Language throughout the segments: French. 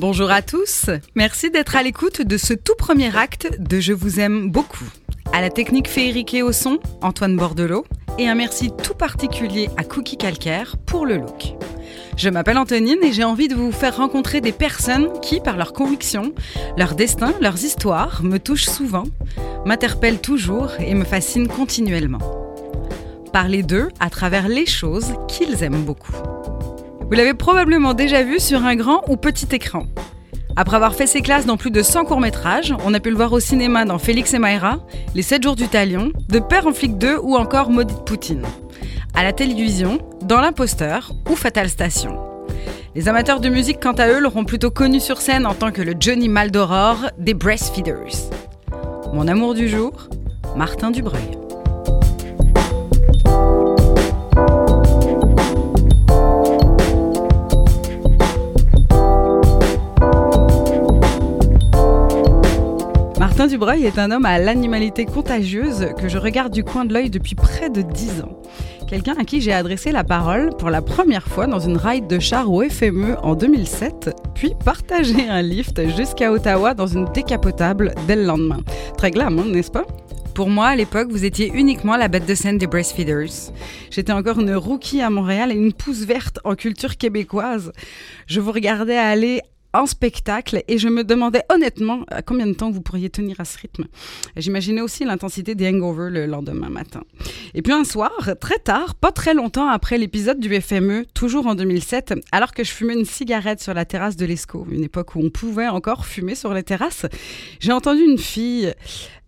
Bonjour à tous, merci d'être à l'écoute de ce tout premier acte de Je vous aime beaucoup. À la technique féerique et au son, Antoine Bordelot, et un merci tout particulier à Cookie Calcaire pour le look. Je m'appelle Antonine et j'ai envie de vous faire rencontrer des personnes qui, par leurs convictions, leur destin, leurs histoires, me touchent souvent, m'interpellent toujours et me fascinent continuellement. Parler d'eux à travers les choses qu'ils aiment beaucoup. Vous l'avez probablement déjà vu sur un grand ou petit écran. Après avoir fait ses classes dans plus de 100 courts-métrages, on a pu le voir au cinéma dans Félix et Mayra, Les 7 jours du Talion, De Père en flic 2 ou encore Maudite Poutine. À la télévision, dans L'Imposteur ou Fatal Station. Les amateurs de musique, quant à eux, l'auront plutôt connu sur scène en tant que le Johnny Maldoror des Breastfeeders. Mon amour du jour, Martin Dubreuil. Martin Dubreuil est un homme à l'animalité contagieuse que je regarde du coin de l'œil depuis près de 10 ans. Quelqu'un à qui j'ai adressé la parole pour la première fois dans une ride de char au FME en 2007, puis partagé un lift jusqu'à Ottawa dans une décapotable dès le lendemain. Très glam, hein, n'est-ce pas? Pour moi, à l'époque, vous étiez uniquement la bête de scène des Breastfeeders. J'étais encore une rookie à Montréal et une pousse verte en culture québécoise. Je vous regardais aller en spectacle et je me demandais honnêtement à combien de temps vous pourriez tenir à ce rythme. J'imaginais aussi l'intensité des hangovers le lendemain matin. Et puis un soir, très tard, pas très longtemps après l'épisode du FME, toujours en 2007, alors que je fumais une cigarette sur la terrasse de l'ESCO, une époque où on pouvait encore fumer sur les terrasses, j'ai entendu une fille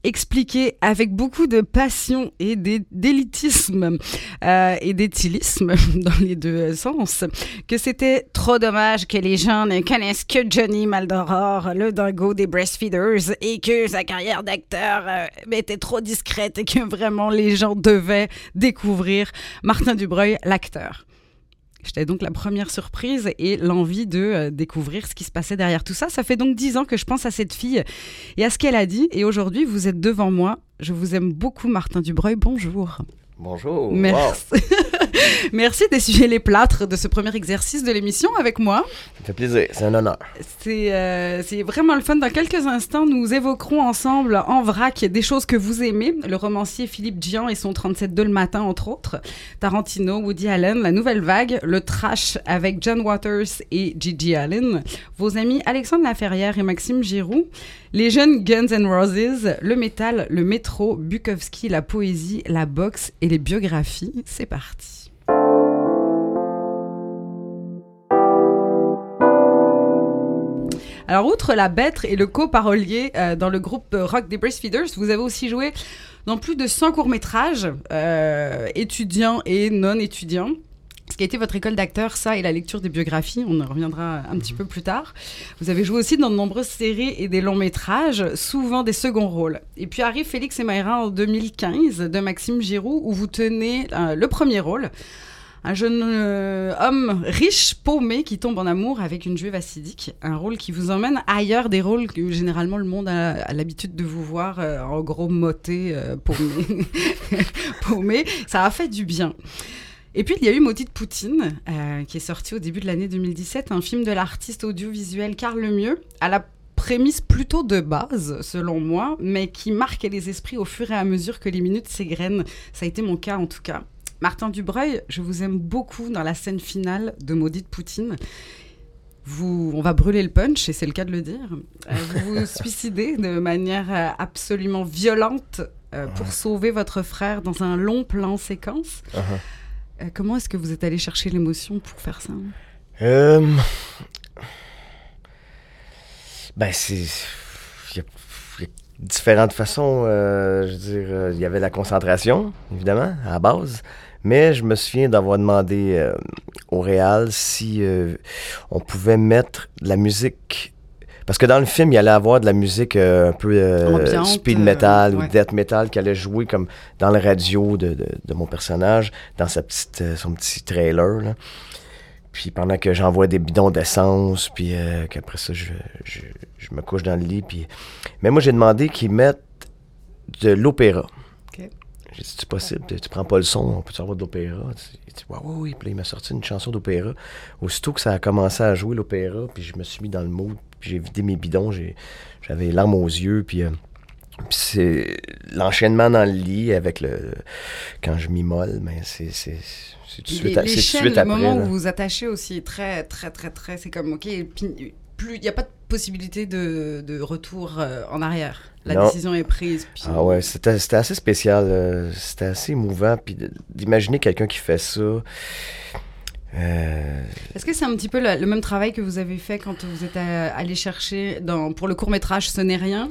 expliquer avec beaucoup de passion et d'élitisme euh, et d'éthylisme dans les deux sens que c'était trop dommage que les gens ne connaissent que Johnny Maldoror, le dingo des breastfeeders, et que sa carrière d'acteur euh, était trop discrète et que vraiment les gens devaient découvrir Martin Dubreuil, l'acteur. J'étais donc la première surprise et l'envie de euh, découvrir ce qui se passait derrière tout ça. Ça fait donc dix ans que je pense à cette fille et à ce qu'elle a dit. Et aujourd'hui, vous êtes devant moi. Je vous aime beaucoup, Martin Dubreuil. Bonjour. Bonjour. Merci. Merci d'essuyer les plâtres de ce premier exercice de l'émission avec moi. Ça fait plaisir, c'est un honneur. Euh, c'est vraiment le fun. Dans quelques instants, nous évoquerons ensemble en vrac des choses que vous aimez. Le romancier Philippe Dian et son 37-2 le matin, entre autres. Tarantino, Woody Allen, La Nouvelle Vague, le trash avec John Waters et Gigi Allen. Vos amis Alexandre Laferrière et Maxime Giroux. Les jeunes Guns N' Roses, le métal, le métro, Bukowski, la poésie, la boxe et les biographies. C'est parti. Alors, outre la bête et le co-parolier euh, dans le groupe rock des Breastfeeders, vous avez aussi joué dans plus de 100 courts-métrages, euh, étudiants et non étudiants. Ce qui a été votre école d'acteur, ça, et la lecture des biographies, on en reviendra un petit peu plus tard. Vous avez joué aussi dans de nombreuses séries et des longs métrages, souvent des seconds rôles. Et puis arrive Félix et Mayra en 2015 de Maxime Giroux, où vous tenez euh, le premier rôle. Un jeune euh, homme riche, paumé, qui tombe en amour avec une juive acidique. Un rôle qui vous emmène ailleurs des rôles que généralement le monde a, l'habitude de vous voir euh, en gros moté, paumé. paumé. Ça a fait du bien. Et puis, il y a eu Maudite Poutine, euh, qui est sorti au début de l'année 2017, un film de l'artiste audiovisuel Carl Lemieux, à la prémisse plutôt de base, selon moi, mais qui marque les esprits au fur et à mesure que les minutes s'égrènent. Ça a été mon cas, en tout cas. Martin Dubreuil, je vous aime beaucoup dans la scène finale de Maudite Poutine. Vous, on va brûler le punch, et c'est le cas de le dire. Euh, vous vous suicidez de manière euh, absolument violente pour sauver votre frère dans un long plan séquence. Uh-huh. Euh, comment est-ce que vous êtes allé chercher l'émotion pour faire ça euh... Ben, c'est. Il y, a différentes façons. Euh, je veux dire, euh, il y avait la concentration, évidemment, à la base. Mais je me souviens d'avoir demandé au Réal si on pouvait mettre de la musique parce que dans le film, il allait avoir de la musique euh, un peu euh, speed metal ou death metal qui allait jouer comme dans le radio de, de, mon personnage, dans sa petite, euh, son petit trailer. Puis pendant que j'envoie des bidons d'essence, puis qu'après ça, je, je, je, me couche dans le lit. Puis... Mais moi, j'ai demandé qu'ils mettent de l'opéra. J'ai dit, c'est possible, tu, tu prends pas le son, on peut-tu avoir de l'opéra? Il dit, ouais, oui, oui. Puis là, il m'a sorti une chanson d'opéra. Aussitôt que ça a commencé à jouer l'opéra, puis je me suis mis dans le mood, puis j'ai vidé mes bidons, j'avais les larmes aux yeux, puis. euh, puis c'est l'enchaînement dans le lit avec le. Quand je m'immole, mais c'est. C'est tout de suite, tout de chaînes, suite le moment là. où vous vous attachez aussi est très, très, très, très. C'est comme, ok, plus, il n'y a pas de possibilité de, de retour euh, en arrière. La Non. décision est prise. Puis... Ah ouais, c'était assez spécial. euh, C'était assez émouvant. Puis d'imaginer quelqu'un qui fait ça. Euh, Est-ce que c'est un petit peu le, le même travail que vous avez fait quand vous êtes allé chercher dans, pour le court métrage Ce n'est rien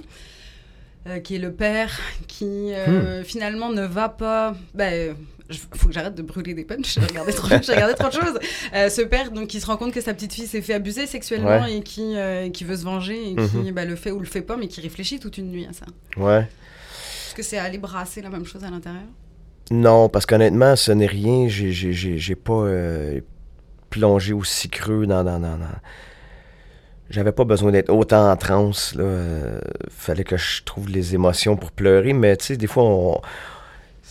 euh, qui est le père qui Hmm. euh, finalement ne va pas. Ben, il faut que j'arrête de brûler des punchs. J'ai regardé trop, j'ai regardé trop de choses. Ce père, donc, qui se rend compte que sa petite fille s'est fait abuser sexuellement et qui, qui veut se venger et qui Mhm. ben, le fait ou le fait pas, mais qui réfléchit toute une nuit à ça. ouais. Est-ce que c'est aller brasser la même chose à l'intérieur? Non, parce qu'honnêtement, ce n'est rien. J'ai- pas euh, plongé aussi creux dans. dans, dans, dans- J'avais pas besoin d'être autant en transe. Là. Euh, fallait que je trouve les émotions pour pleurer. Mais tu sais, des fois, on-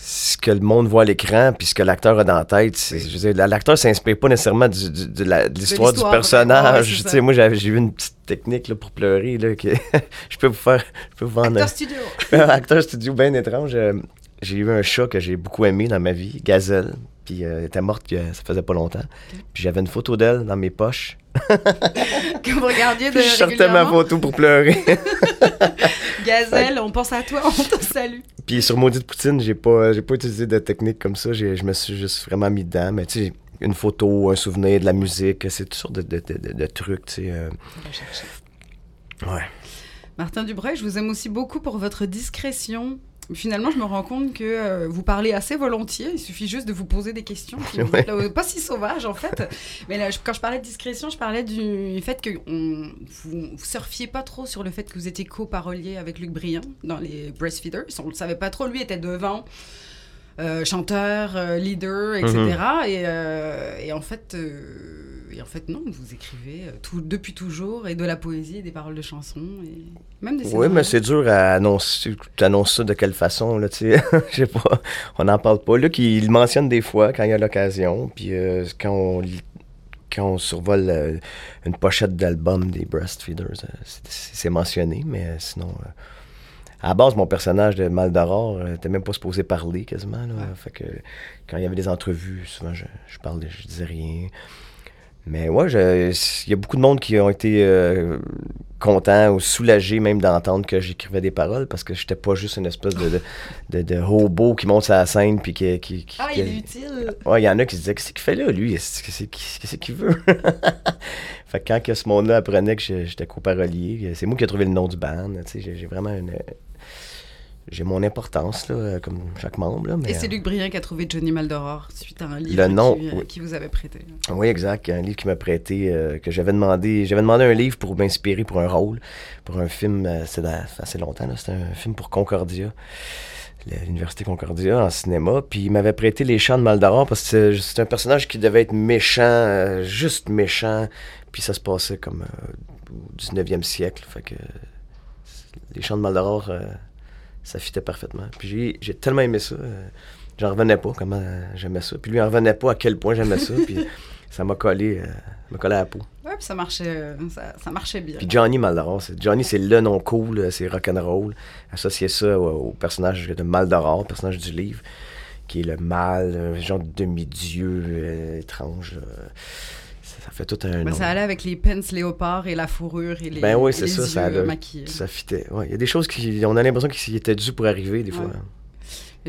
ce que le monde voit à l'écran, puis ce que l'acteur a dans la tête, c'est- l'acteur s'inspire pas nécessairement du- du- de la- de l'histoire du ouais, personnage. moi, j'ai eu une petite technique là, pour pleurer. Là, que je peux vous faire. Je peux vous Acteur studio un acteur studio bien étrange. euh, j'ai eu un chat que j'ai beaucoup aimé dans ma vie, Gazelle. Puis euh, elle était morte, ça faisait pas longtemps. Puis j'avais une photo d'elle dans mes poches. que vous regardiez de Puis je sortais ma photo pour pleurer. Gazelle, on pense à toi, on te salue. Puis sur Maudite Poutine, j'ai pas, j'ai pas utilisé de technique comme ça. J'ai- Je me suis juste vraiment mis dedans. Mais tu sais, une photo, un souvenir, de la musique, c'est toutes sortes de, de- de- de- de trucs, tu sais. euh, ouais. Martin Dubreuil, je vous aime aussi beaucoup pour votre discrétion. Finalement, je me rends compte que euh, vous parlez assez volontiers. Il suffit juste de vous poser des questions. vous Ouais. là, pas si sauvage, en fait. Mais là, je- quand je parlais de discrétion, je parlais du fait que on, vous, vous surfiez pas trop sur le fait que vous étiez co-parolier avec Luc Briand dans les Breastfeeders. On le savait pas trop. Lui était devant. euh, chanteur, euh, leader, etc. et, euh, et en fait, en fait, non, vous écrivez euh, tout, depuis toujours et de la poésie, et des paroles de chansons et même des Oui, mais c'est dur à annoncer. Tu annonces ça de quelle façon, là, tu sais? Je sais pas. On n'en parle pas. Luc, il le mentionne des fois quand il y a l'occasion. Puis euh, quand on lit- quand on survole euh, une pochette d'album des Breastfeeders, c'est- mentionné, mais sinon. à la base, mon personnage de Maldoror euh, était même pas supposé parler quasiment. Là. Ouais. Fait que quand il y avait des entrevues, souvent je, je parlais, je disais rien. Mais ouais, je- il y a beaucoup de monde qui ont été euh, contents ou soulagés même d'entendre que j'écrivais des paroles parce que j'étais pas juste une espèce de, de, de, de hobo qui monte sur la scène puis qui... qui, qui- Ah, qui- il est utile. Ouais, il y en a qui se disaient Qu'est-ce qu'il fait là, lui? Qu'est-ce qu'il veut? Fait que quand que ce monde-là apprenait que j'étais co-parolier, c'est moi qui ai trouvé le nom du band. tu sais, J'ai j'ai vraiment une. J'ai mon importance, là, comme chaque membre. Là, mais, Et c'est Luc Briand qui a trouvé Johnny Maldoror suite à un livre Le nom, qui, euh, oui. qui vous avait prêté. Oui, exact. Un livre qui m'a prêté, euh, que j'avais demandé. J'avais demandé un livre pour m'inspirer pour un rôle, pour un film. euh, c'est assez longtemps, là. C'était un film pour Concordia, l'Université Concordia en cinéma. Puis il m'avait prêté Les Chants de Maldoror parce que c'est- un personnage qui devait être méchant, euh, juste méchant. Puis ça se passait comme euh, au 19e siècle. Fait que Les Chants de Maldoror, euh, ça fitait parfaitement. Puis j'ai- j'ai tellement aimé ça. euh, J'en revenais pas comment j'aimais ça. Puis lui, il en revenait pas à quel point j'aimais ça. Puis ça m'a collé, euh, m'a collé à la peau. Ouais, puis ça marchait, euh, ça, ça marchait bien. Puis Johnny Maldoror, c'est, Johnny, c'est le nom cool, c'est rock'n'roll. Associer ça au, au personnage de Maldoror, personnage du livre, qui est le mal, un genre de demi-dieu euh, étrange. Ça, ça fait tout un Ben, nom. ça allait avec les pants léopards et la fourrure et les, Ben oui, c'est ça, ça maquillés. Ça fitait. Ouais, Il y a des choses qui. On a l'impression qu'ils étaient dû pour arriver, des fois. Ouais.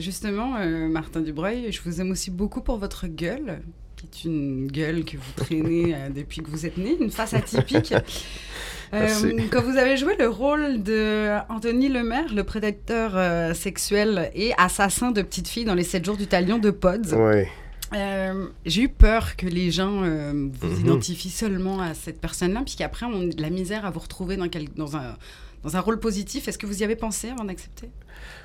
Justement, euh, Martin Dubreuil, je vous aime aussi beaucoup pour votre gueule, qui est une gueule que vous traînez euh, depuis que vous êtes né, une face atypique. Merci. Euh, quand vous avez joué le rôle de Anthony Lemaire, le prédateur sexuel et assassin de petites filles dans les 7 jours du talion de Pods, Ouais. Euh, j'ai eu peur que les gens euh, vous Mhm. identifient seulement à cette personne-là, puis qu'après on ait de la misère à vous retrouver dans, quel- dans, un, dans un rôle positif. Est-ce que vous y avez pensé avant d'accepter?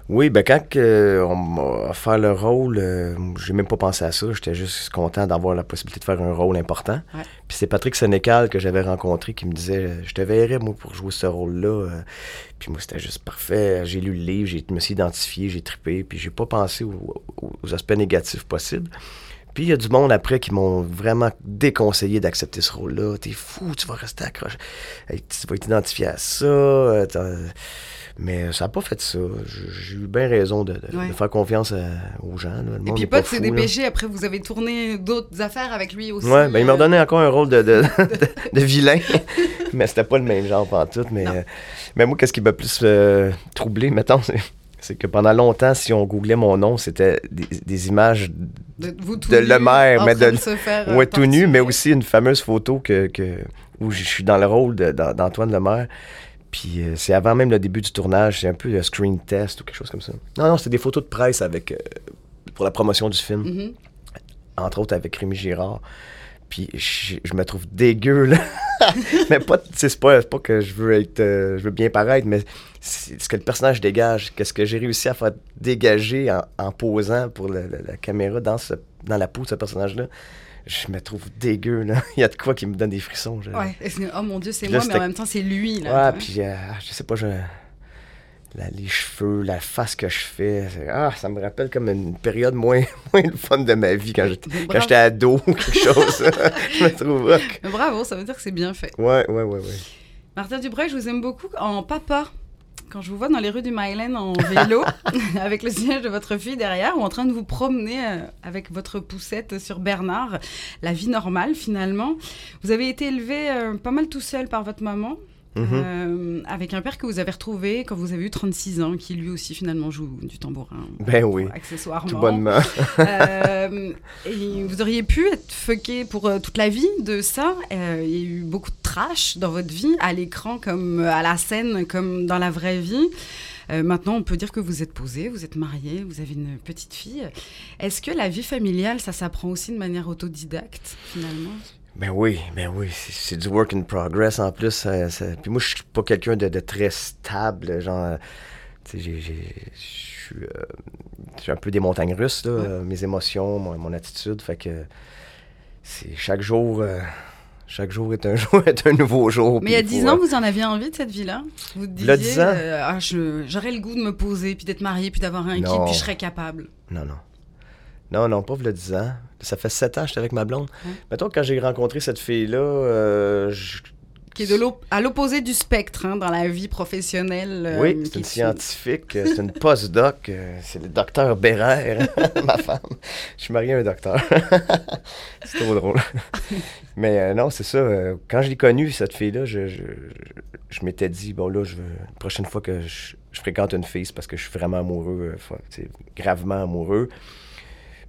Oui, ben quand que on m'a offert le rôle, euh, j'ai même pas pensé à ça. J'étais juste content d'avoir la possibilité de faire un rôle important. Ouais. Puis c'est Patrick Sénécal que j'avais rencontré qui me disait Je te verrais, moi, pour jouer ce rôle-là. Euh, Puis moi, c'était juste parfait. J'ai lu le livre, j'ai- je me suis identifié, j'ai trippé. Puis j'ai pas pensé aux, aux aspects négatifs possibles. Puis il y a du monde après qui m'ont vraiment déconseillé d'accepter ce rôle-là. T'es fou, tu vas rester accroché. Hey, tu vas t'identifier à ça. euh, Mais ça n'a pas fait ça. J'ai eu bien raison de, de- Ouais. de faire confiance à- aux gens. là. Le Et puis pas Pod s'est dépêché, après vous avez tourné d'autres affaires avec lui aussi. Ouais, ben il m'a euh, redonné encore un rôle de, de, de- de vilain, mais c'était pas le même genre tout. Mais, euh, mais moi, qu'est-ce qui m'a plus euh, troublé, mettons, c'est, que pendant longtemps, si on googlait mon nom, c'était des, des images de, vous de nu, mais de- se faire, euh, ouais, tout nu, mais aussi une fameuse photo que, que- où je suis dans le rôle d'Antoine Lemaire. Puis euh, c'est avant même le début du tournage, c'est un peu le screen test ou quelque chose comme ça. Non, non, c'était des photos de presse avec euh, pour la promotion du film Mhm. entre autres avec Rémi Girard. Puis je, je me trouve dégueu, là. mais pas, c'est pas, pas que je veux être, euh, je veux bien paraître, mais ce que le personnage dégage, qu'est-ce que j'ai réussi à faire dégager en, en posant pour la caméra dans, ce, dans la peau de ce personnage-là. Je me trouve dégueu, là. Il y a de quoi qui me donne des frissons. je- Ouais, oh mon dieu, c'est moi, mais en même temps, c'est lui. Ouais, Là, puis euh, je sais pas, je, la- les cheveux, la face que je fais, ah, ça me rappelle comme une période moins, moins le fun de ma vie quand j'étais, ado ou quelque chose. je me trouve rock. Bravo, ça veut dire que c'est bien fait. Ouais, ouais, ouais, ouais. Martin Dubreuil, je vous aime beaucoup en papa. Quand je vous vois dans les rues du Mylène en vélo, avec le siège de votre fille derrière, ou en train de vous promener euh, avec votre poussette sur Bernard, la vie normale finalement. Vous avez été élevé euh, pas mal tout seul par votre maman, Mhm. euh, avec un père que vous avez retrouvé quand vous avez eu 36 ans, qui lui aussi finalement joue du tambourin. Ben oui, Accessoirement. tout bonnement. Euh, et vous auriez pu être fucké pour euh, toute la vie de ça. Euh, il y a eu beaucoup de trash dans votre vie, à l'écran comme à la scène, comme dans la vraie vie. Euh, maintenant, on peut dire que vous êtes posé, vous êtes marié, vous avez une petite fille. Est-ce que la vie familiale, ça s'apprend aussi de manière autodidacte, finalement? Ben oui, ben oui, c'est, du work in progress en plus. ça- ça- Puis moi, je suis pas quelqu'un de, de très stable, genre, euh, tu sais, je euh, je suis un peu des montagnes russes, là, Ouais. euh, mes émotions, mon, mon attitude, fait que c'est chaque jour, euh, chaque jour est un jour est un nouveau jour. Mais il y a puis 10 faut, ans, euh, vous en aviez envie de cette vie-là? Vous disiez, 10 ans? euh, ah, j'aurais le goût de me poser, puis d'être marié, puis d'avoir un Non. puis je serais capable. Non, non. Non, non, pas le 10 ans. Ça fait 7 ans que j'étais avec ma blonde. Ouais. Mettons, quand j'ai rencontré cette fille-là, euh, je- Qui est de à l'opposé du spectre hein, dans la vie professionnelle. euh, Oui, c'est une scientifique, euh, c'est une postdoc, c'est le docteur Bérère, ma femme. Je suis marié à un docteur. c'est trop drôle. Mais euh, non, c'est ça. euh, quand je l'ai connue, cette fille-là, je, je, je m'étais dit, bon là, je veux, la prochaine fois que je, je fréquente une fille, c'est parce que je suis vraiment amoureux, gravement amoureux.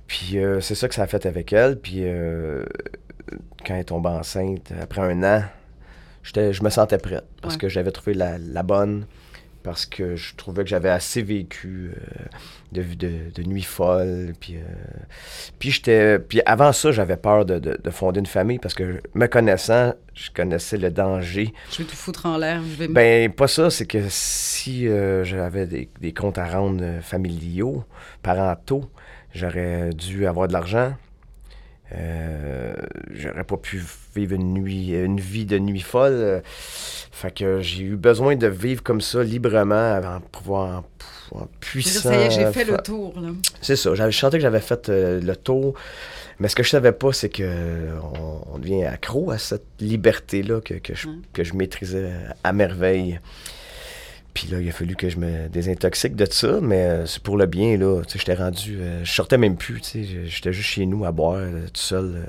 Puis euh, c'est ça que ça a fait avec elle. Puis euh, quand elle est tombée enceinte, après un an, j'étais, je me sentais prête parce Ouais. que j'avais trouvé la, la bonne, parce que je trouvais que j'avais assez vécu euh, de, de, de nuits folles. Puis, euh, puis, j'étais, puis avant ça, j'avais peur de, de- de fonder une famille parce que me connaissant, je connaissais le danger. Je vais tout foutre en l'air. Je vais Ben, pas ça, c'est que si j'avais des, des comptes à rendre familiaux, parentaux, j'aurais dû avoir de l'argent. Euh, j'aurais pas pu vivre une nuit, une vie de nuit folle. Fait que j'ai eu besoin de vivre comme ça librement avant de pouvoir en, en puissant. ça y est, j'ai fait le tour. C'est ça. J'avais chanté que j'avais fait euh, le tour. Mais ce que je savais pas, c'est que on, on devient accro à cette liberté-là que, que, je, que je maîtrisais à merveille. Puis là, il a fallu que je me désintoxique de ça, mais euh, c'est pour le bien, là. Tu sais, j'étais rendu... euh, je sortais même plus, tu sais. J'étais juste chez nous à boire, euh, tout seul.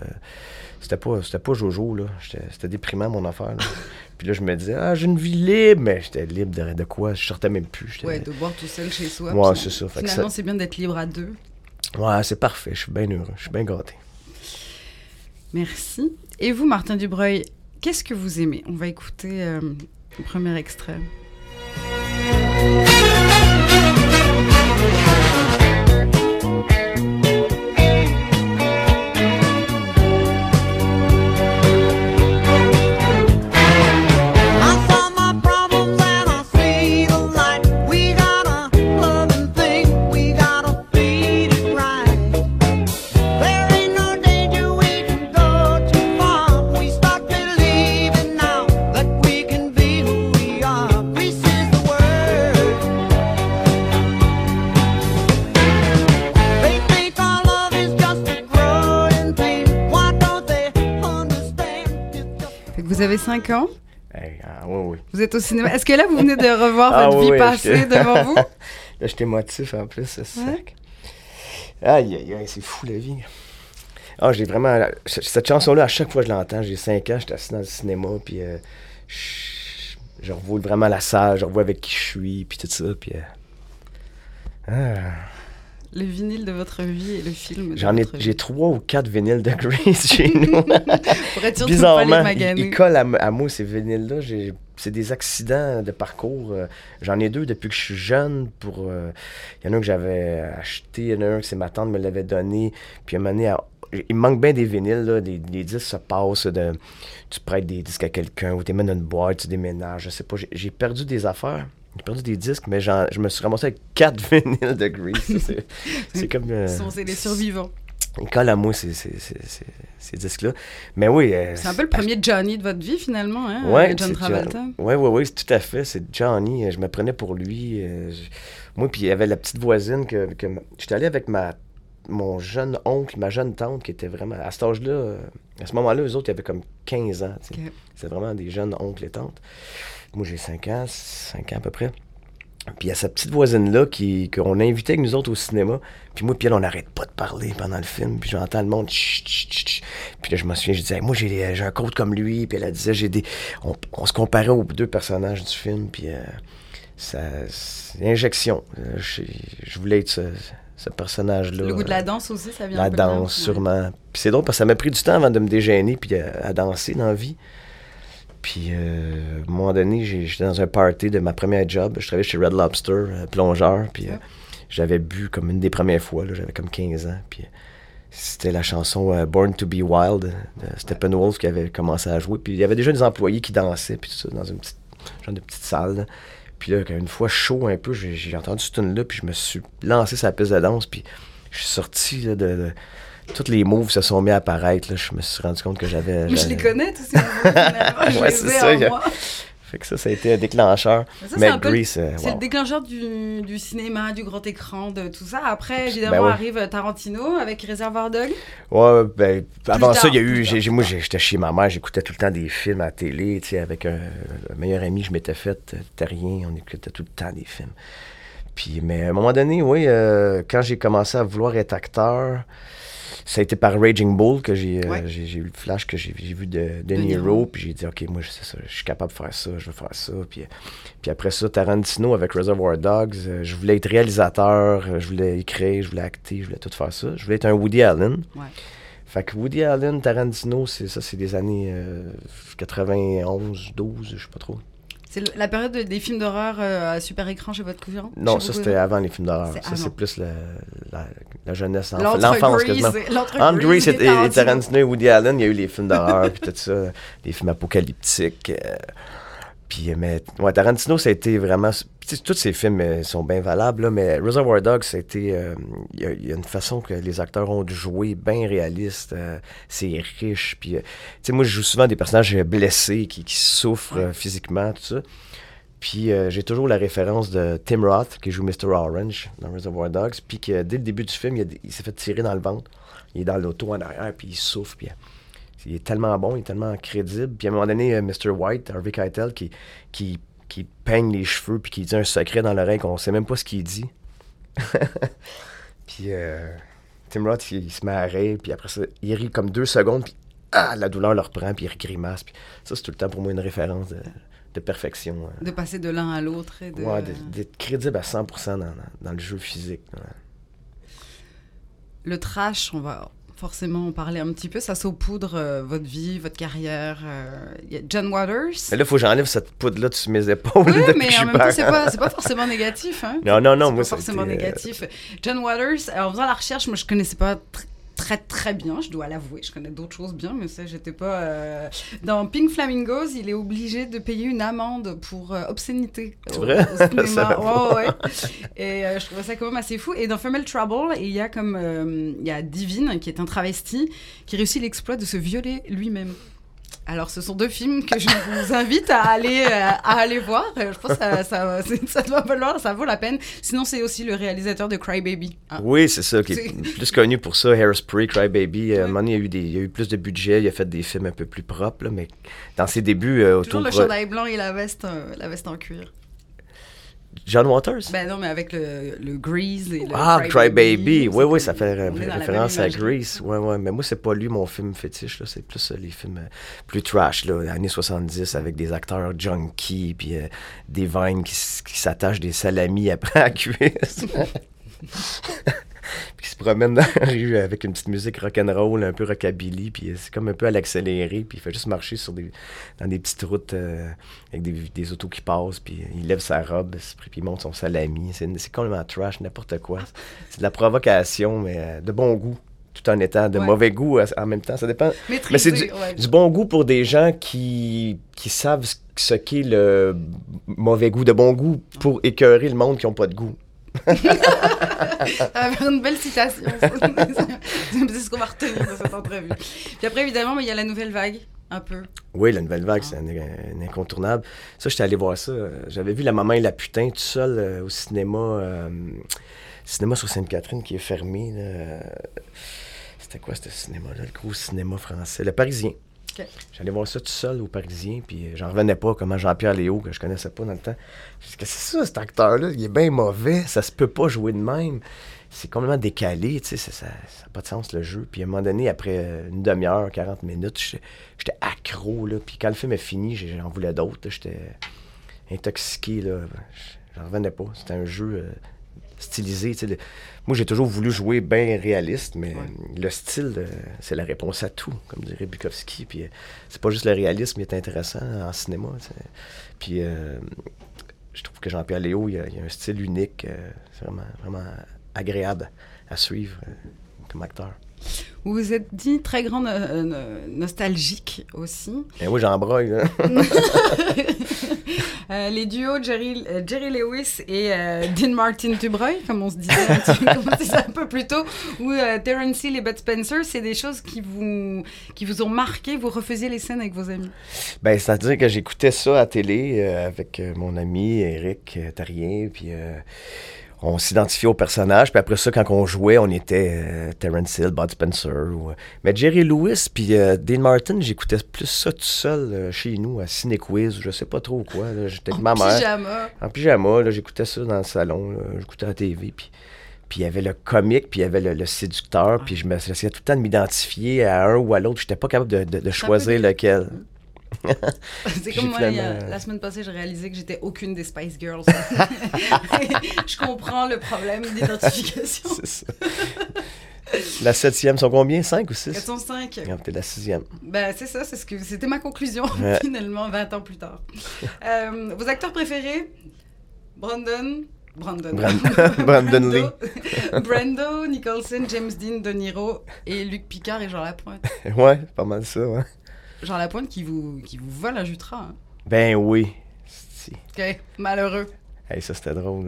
c'était pas, c'était pas Jojo, là. C'était déprimant, mon affaire, là. Puis là, je me disais, ah, j'ai une vie libre. Mais j'étais libre de, de quoi? Je sortais même plus. Ouais, de boire tout seul chez soi. Ouais, c'est ça. Finalement, ça- c'est bien d'être libre à deux. Ouais, c'est parfait. Je suis bien heureux. Je suis bien gâté. Merci. Et vous, Martin Dubreuil, qu'est-ce que vous aimez? On va écouter euh, le premier extrait. I saw 25 ans. Eh, ah, vous êtes au cinéma. Est-ce que là, vous venez de revoir ah, votre vie passée devant vous? là, j'étais motif en plus, c'est ouais. Aïe, aïe, aïe, c'est fou la vie. Ah, j'ai vraiment. Cette chanson-là, à chaque fois que je l'entends, j'ai 5 ans, j'étais assis dans le cinéma, puis euh, je... revois vraiment la salle, je revois avec qui je suis, puis tout ça, puis. Euh, ah. Le vinyle de votre vie et le film. J'en ai, j'ai trois ou quatre vinyles de Grease chez nous. Pour être sûr de ne pas les Bizarrement, ils, maganer? ils collent à, moi ces vinyles-là. J'ai- C'est des accidents de parcours. euh, J'en ai deux depuis que je suis jeune. Pour, euh, il y en a un que j'avais acheté, il y en a un que c'est ma tante me l'avait donné. Puis à un moment donné, à- il me manque bien des vinyles. Là. Les, les disques se passent. De, tu prêtes des disques à quelqu'un ou tu dans une boîte, tu déménages. Je sais pas. J'ai- J'ai perdu des affaires. J'ai perdu des disques, mais je me suis ramassé avec quatre vinyles de Grease. C'est comme. euh, c'est les survivants. ils collent à moi ces, ces, ces, ces- disques-là. Mais oui. euh, C'est un peu le premier Johnny de votre vie finalement, hein, Ouais, John c'est Travolta. Oui, oui, oui, tout à fait. C'est Johnny. euh, Je me prenais pour lui. euh, je- Moi, puis il y avait la petite voisine que. que J'étais allé avec ma mon jeune oncle, ma jeune tante, qui était vraiment. À cet âge-là, euh, à ce moment-là, eux autres, ils avaient comme 15 ans. tu sais. Ok. C'est vraiment des jeunes oncles et tantes. Moi, j'ai 5 ans, 5 ans à peu près. Puis il y a cette petite voisine-là qui, qu'on invitait avec nous autres au cinéma. Puis moi, puis elle, on n'arrête pas de parler pendant le film. Puis j'entends le monde. Chut, chut, chut, chut. Puis là, je me souviens, je disais, Hey, moi, j'ai, j'ai un code comme lui. Puis elle disait, j'ai des. On, on se comparait aux deux personnages du film. Puis euh, ça. C'est injection. Euh, je, je voulais être ce, ce personnage-là. Le goût de la danse aussi, ça vient la un peu danse, sûrement. Puis c'est drôle parce que ça m'a pris du temps avant de me dégêner puis euh, à, danser dans la vie. Puis, euh, à un moment donné, j'étais dans un party de ma première job. Je travaillais chez Red Lobster, euh, plongeur. Puis, euh, j'avais bu comme une des premières fois. J'avais comme 15 ans. Puis, c'était la chanson Born to be Wild de Steppenwolf qui avait commencé à jouer. Puis, il y avait déjà des employés qui dansaient, puis tout ça, dans une petite, genre de petite salle. là. Puis là, une fois chaud un peu, j'ai entendu ce tune là puis je me suis lancé la piste de danse, puis je suis sorti de- Tous les moves se sont mis à apparaître. Là. Je me suis rendu compte que j'avais. Mais je les connais tous ces. Je Ouais, c'est ça, a-. Fait que ça, ça a été un déclencheur. Ça, Mais peu euh, C'est le déclencheur du, du cinéma, du grand écran, de tout ça. Après, évidemment, Ben ouais. arrive Tarantino avec Réservoir Dog. Ouais, ben, avant tard, ça, il y a eu. moi, j'étais chez ma mère, j'écoutais tout le temps des films à la télé. Tu sais, avec un, un meilleur ami, je m'étais fait euh, terrien. On écoutait tout le temps des films. Puis, mais à un moment donné, oui, euh, quand j'ai commencé à vouloir être acteur, ça a été par Raging Bull que j'ai euh, Ouais. eu le flash que j'ai vu de, de, De Niro. Niro. Puis j'ai dit, OK, moi, c'est ça, je suis capable de faire ça, je vais faire ça. Puis, puis après ça, Tarantino avec Reservoir Dogs, euh, je voulais être réalisateur, euh, je voulais écrire, je voulais acter, je voulais tout faire ça. Je voulais être un Woody Allen. Ouais. Fait que Woody Allen, Tarantino, c'est ça, c'est des années euh, 91, 12, je sais pas trop. C'est la période de- des films d'horreur euh, à super écran chez votre cousin? Non, Chez ça c'était avant les films d'horreur. C'est Ça c'est avant. plus le- la, la jeunesse, l'enfance quasiment. Entre Grease et, et Tarantino. Tarantino et Woody Allen, il y a eu les films d'horreur, puis tout ça, les films apocalyptiques. euh, puis, euh, mais, ouais, Tarantino, ça a été vraiment. Tous ces films euh, sont bien valables, là, mais Reservoir Dogs, ça a été. euh, Il y, a- il y a une façon que les acteurs ont de jouer bien réaliste. euh, c'est riche. Puis, tu sais, moi, je joue souvent des personnages blessés qui, qui souffrent physiquement, tout ça. Puis euh, j'ai toujours la référence de Tim Roth, qui joue Mr. Orange dans Reservoir Dogs, puis que dès le début du film, il, s'est fait tirer dans le ventre. Il est dans l'auto en arrière, puis il souffre. Puis, euh, il est tellement bon, il est tellement crédible. Puis à un moment donné, euh, Mr. White, Harvey Keitel, qui, qui, peigne les cheveux, puis qui dit un secret dans l'oreille qu'on sait même pas ce qu'il dit. puis Tim Roth, il, il se met à rire, puis après ça, il rit comme deux secondes, puis ah, la douleur le reprend, puis il grimace. Puis ça, c'est tout le temps pour moi une référence de, de perfection. hein. De passer de l'un à l'autre. et de- Ouais, d'être crédible à 100% dans, dans- le jeu physique. ouais. Le trash, on va forcément en parler un petit peu. Ça saupoudre euh, votre vie, votre carrière. euh, Il y a John Waters. Mais là, il faut que j'enlève cette poudre-là sur mes épaules. Oui, mais en même temps, c'est pas, pas forcément négatif. Hein? Non, non, non, c'est pas forcément été, euh, négatif. John Waters, en faisant la recherche, moi je connaissais pas tr- très très bien, je dois l'avouer. Je connais d'autres choses bien, mais ça, j'étais pas. euh, Dans Pink Flamingos, il est obligé de payer une amende pour euh, obscénité. C'est vrai? Au cinéma. Ouais. Et euh, je trouvais ça quand même assez fou. Et dans Female Trouble, il y a comme il y a Divine qui est un travesti qui réussit l'exploit de se violer lui-même. Alors, ce sont deux films que je vous invite à aller, euh, à aller voir. Euh, Je pense que ça, ça, ça doit valoir, ça vaut la peine. Sinon, c'est aussi le réalisateur de Cry Baby. Ah. Oui, c'est ça, qui est plus connu pour ça, Hairspray, Cry Baby. À un moment donné, il y, a eu des, il y a eu plus de budget, il a fait des films un peu plus propres, là, mais dans ses débuts, euh, Toujours le chandail blanc et la veste, euh, la veste en cuir. John Waters? Ben non, mais avec le, le Grease et le ah, Cry Baby, oui, oui, ça fait référence à. Grease. Ouais, ouais, mais moi, c'est pas lui mon film fétiche. C'est plus euh, les films euh, plus trash, là, années 70, avec des acteurs junkies, puis euh, des vines qui, qui s'attachent des salamis après à la cuisse. puis qui se promènent dans la rue avec une petite musique rock'n'roll, un peu rockabilly, puis c'est comme un peu à l'accéléré, puis il fait juste marcher sur des, dans des petites routes euh, avec des, des autos qui passent, puis il lève sa robe, puis il monte son salami. C'est complètement trash, n'importe quoi. C'est de la provocation, mais euh, de bon goût, tout en étant de Ouais. mauvais goût euh, en même temps. Ça dépend. Mais c'est du, ouais. du bon goût pour des gens qui, qui savent ce- ce qu'est le mauvais goût, de bon goût pour écœurer le monde qui n'ont pas de goût. Avec une belle citation. c'est ce qu'on va retenir de cette entrevue. Puis après, évidemment, il y a la nouvelle vague, un peu. Oui, la nouvelle vague, c'est un, un incontournable. Ça, j'étais allé voir ça. J'avais vu La Maman et la Putain tout seul euh, au cinéma. euh, cinéma sur Sainte-Catherine qui est fermé. là. C'était quoi ce cinéma-là, le gros cinéma français? Le Parisien. J'allais voir ça tout seul au Parisien, puis euh, j'en revenais pas, comment Jean-Pierre Léo, que je connaissais pas dans le temps. Je que c'est ça, cet acteur-là? Il est bien mauvais, ça se peut pas jouer de même. C'est complètement décalé, tu sais, ça n'a pas de sens le jeu. Puis à un moment donné, après euh, une demi-heure, 40 minutes, j'étais- accro, là. Puis quand le film est fini, j'en voulais d'autres. J'étais intoxiqué, là. J'en revenais pas. C'était un jeu euh, stylisé, le- Moi, j'ai toujours voulu jouer bien réaliste, mais le style, euh, c'est la réponse à tout, comme dirait Bukowski. Puis euh, c'est pas juste le réalisme qui est intéressant en cinéma. Puis euh, je trouve que Jean-Pierre Léo, il a, il a un style unique. c'est vraiment, vraiment agréable à suivre comme acteur. Vous vous êtes dit très grand euh, no- nostalgique aussi. Et moi, j'en broille, là. Euh, les duos Jerry, euh, Jerry Lewis et Dean Martin Dubreuil, comme on se disait on disait un peu plus tôt, ou Terence Hill et Bud Spencer, c'est des choses qui vous, qui vous ont marqué. Vous refaisiez les scènes avec vos amis. Ben, c'est-à-dire que j'écoutais ça à télé avec mon ami Eric Tarien, puis on s'identifiait au personnage, puis après ça, quand on jouait, on était euh, Terence Hill, Bud Spencer. ou, euh, Mais Jerry Lewis, puis euh, Dean Martin, j'écoutais plus ça tout seul euh, chez nous, à Cinequiz, ou je sais pas trop quoi. J'étais avec ma mère. Pyjama. En pyjama, j'écoutais ça dans le salon, j'écoutais la TV, puis puis il y avait le comique, puis il y avait le, le séducteur, puis je me j'essayais tout le temps de m'identifier à un ou à l'autre, j'étais pas capable de, de- de choisir lequel. C'est comme moi, finalement- la semaine passée, j'ai réalisé que j'étais aucune des Spice Girls. je comprends le problème d'identification. C'est ça. La septième sont combien? Cinq ou six? 405. Ah, T'es la sixième. Ben, c'est ça, c'est ce que c'était ma conclusion Ouais. finalement 20 ans plus tard. Euh, vos acteurs préférés? Brandon Brandon. Brand- Brandon Lee. Brando, Brando, Nicholson, James Dean, De Niro et Luc Picard et Jean Lapointe. Ouais, pas mal ça, ouais. Jean Lapointe qui vous, qui vous vole un jutras. Hein. Ben oui. Ok, malheureux. Hey, ça, c'était drôle.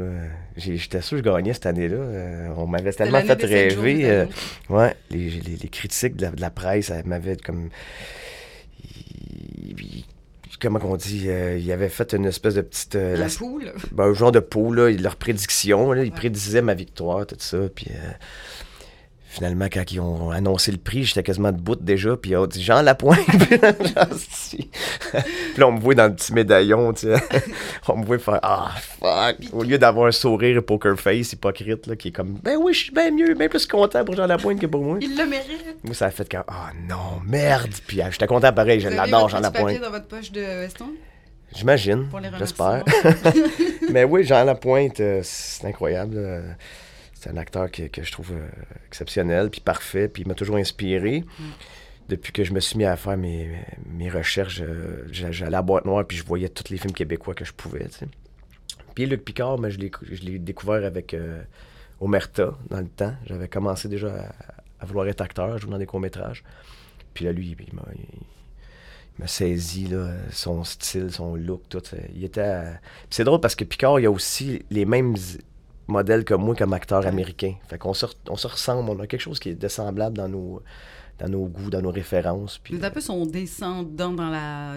J'étais sûr que je gagnais cette année-là. Euh, on m'avait tellement fait rêver. euh, ouais, les, les- les critiques de la, de la presse elles m'avaient comme. Comment qu'on dit euh, Ils avaient fait une espèce de petite. euh, la- pool? ben, un genre de pot, là, leurs prédictions. Là, ils Ouais. prédisaient ma victoire, tout ça. Puis finalement, quand ils ont annoncé le prix, j'étais quasiment debout déjà. Puis ils ont dit Jean Lapointe. Puis là, on me voit dans le petit médaillon, tu sais. on me voit faire Ah, fuck. Au lieu d'avoir un sourire poker face hypocrite, là, qui est comme Ben oui, je suis bien mieux, bien plus content pour Jean Lapointe que pour moi. Il le mérite. Moi, ça a fait comme Ah non, merde. Puis euh, j'étais content pareil, je l'adore, Jean Lapointe. dans votre poche de veston J'imagine. pour les J'espère. Mais oui, Jean Lapointe, euh, c'est incroyable. C'est un acteur que, que je trouve euh, exceptionnel, puis parfait, puis il m'a toujours inspiré. Depuis que je me suis mis à faire mes, mes recherches, euh, j'a- j'allais à Boîte Noire, puis je voyais tous les films québécois que je pouvais. Puis Luc Picard, ben, je l'ai découvert avec euh, Omerta dans le temps. J'avais commencé déjà à, vouloir être acteur, jouer dans des courts-métrages. Puis là, lui, il m'a il- il m'a saisi là, son style, son look, tout. Il était. c'est drôle parce que Picard, il a aussi les mêmes modèles que moi comme acteur américain. Fait qu'on se, re- on se ressemble, on a quelque chose qui est de semblable dans nos, dans nos goûts, dans nos références. Puis, C'est un peu son descendant dans la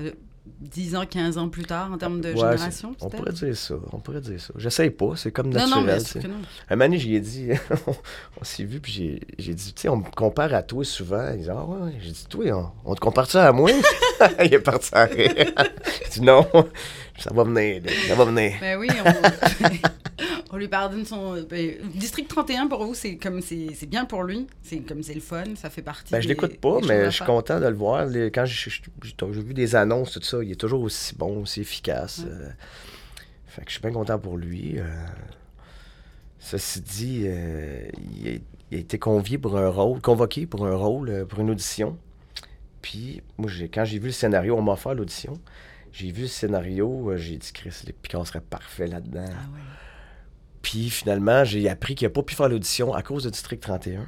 10 ans, 15 ans plus tard en termes de Ouais, génération, On pourrait dire ça, on pourrait dire ça. J'essaye pas, c'est comme Non, naturel. non, mais c'est sais. que non. Un moment j'y ai dit, on s'est vu, puis j'ai, dit, tu sais, on me compare à toi souvent. Il dit, ah ouais, ouais. J'ai dit, toi, on, on te compare ça à moi? Il est parti à rire. J'ai dit, non, ça va venir, ça va venir. Ben oui, on, on lui pardonne son. ben, District 31, pour vous, c'est comme c'est bien pour lui. C'est comme c'est le fun, ça fait partie. Ben, je l'écoute pas, mais je suis content de le voir. Les- Quand j'ai, vu des annonces, tout ça, il est toujours aussi bon, aussi efficace. Ouais. euh, fait que je suis bien content pour lui. euh. ceci dit, euh, il, a, il a été convié pour un rôle, convoqué pour un rôle, pour une audition. Puis, moi, quand j'ai vu le scénario, on m'a offert l'audition. J'ai vu le scénario, euh, j'ai dit, Chris, les Picard serait parfait là-dedans. Ah ouais. Puis finalement, j'ai appris qu'il n'a pas pu faire l'audition à cause de District 31.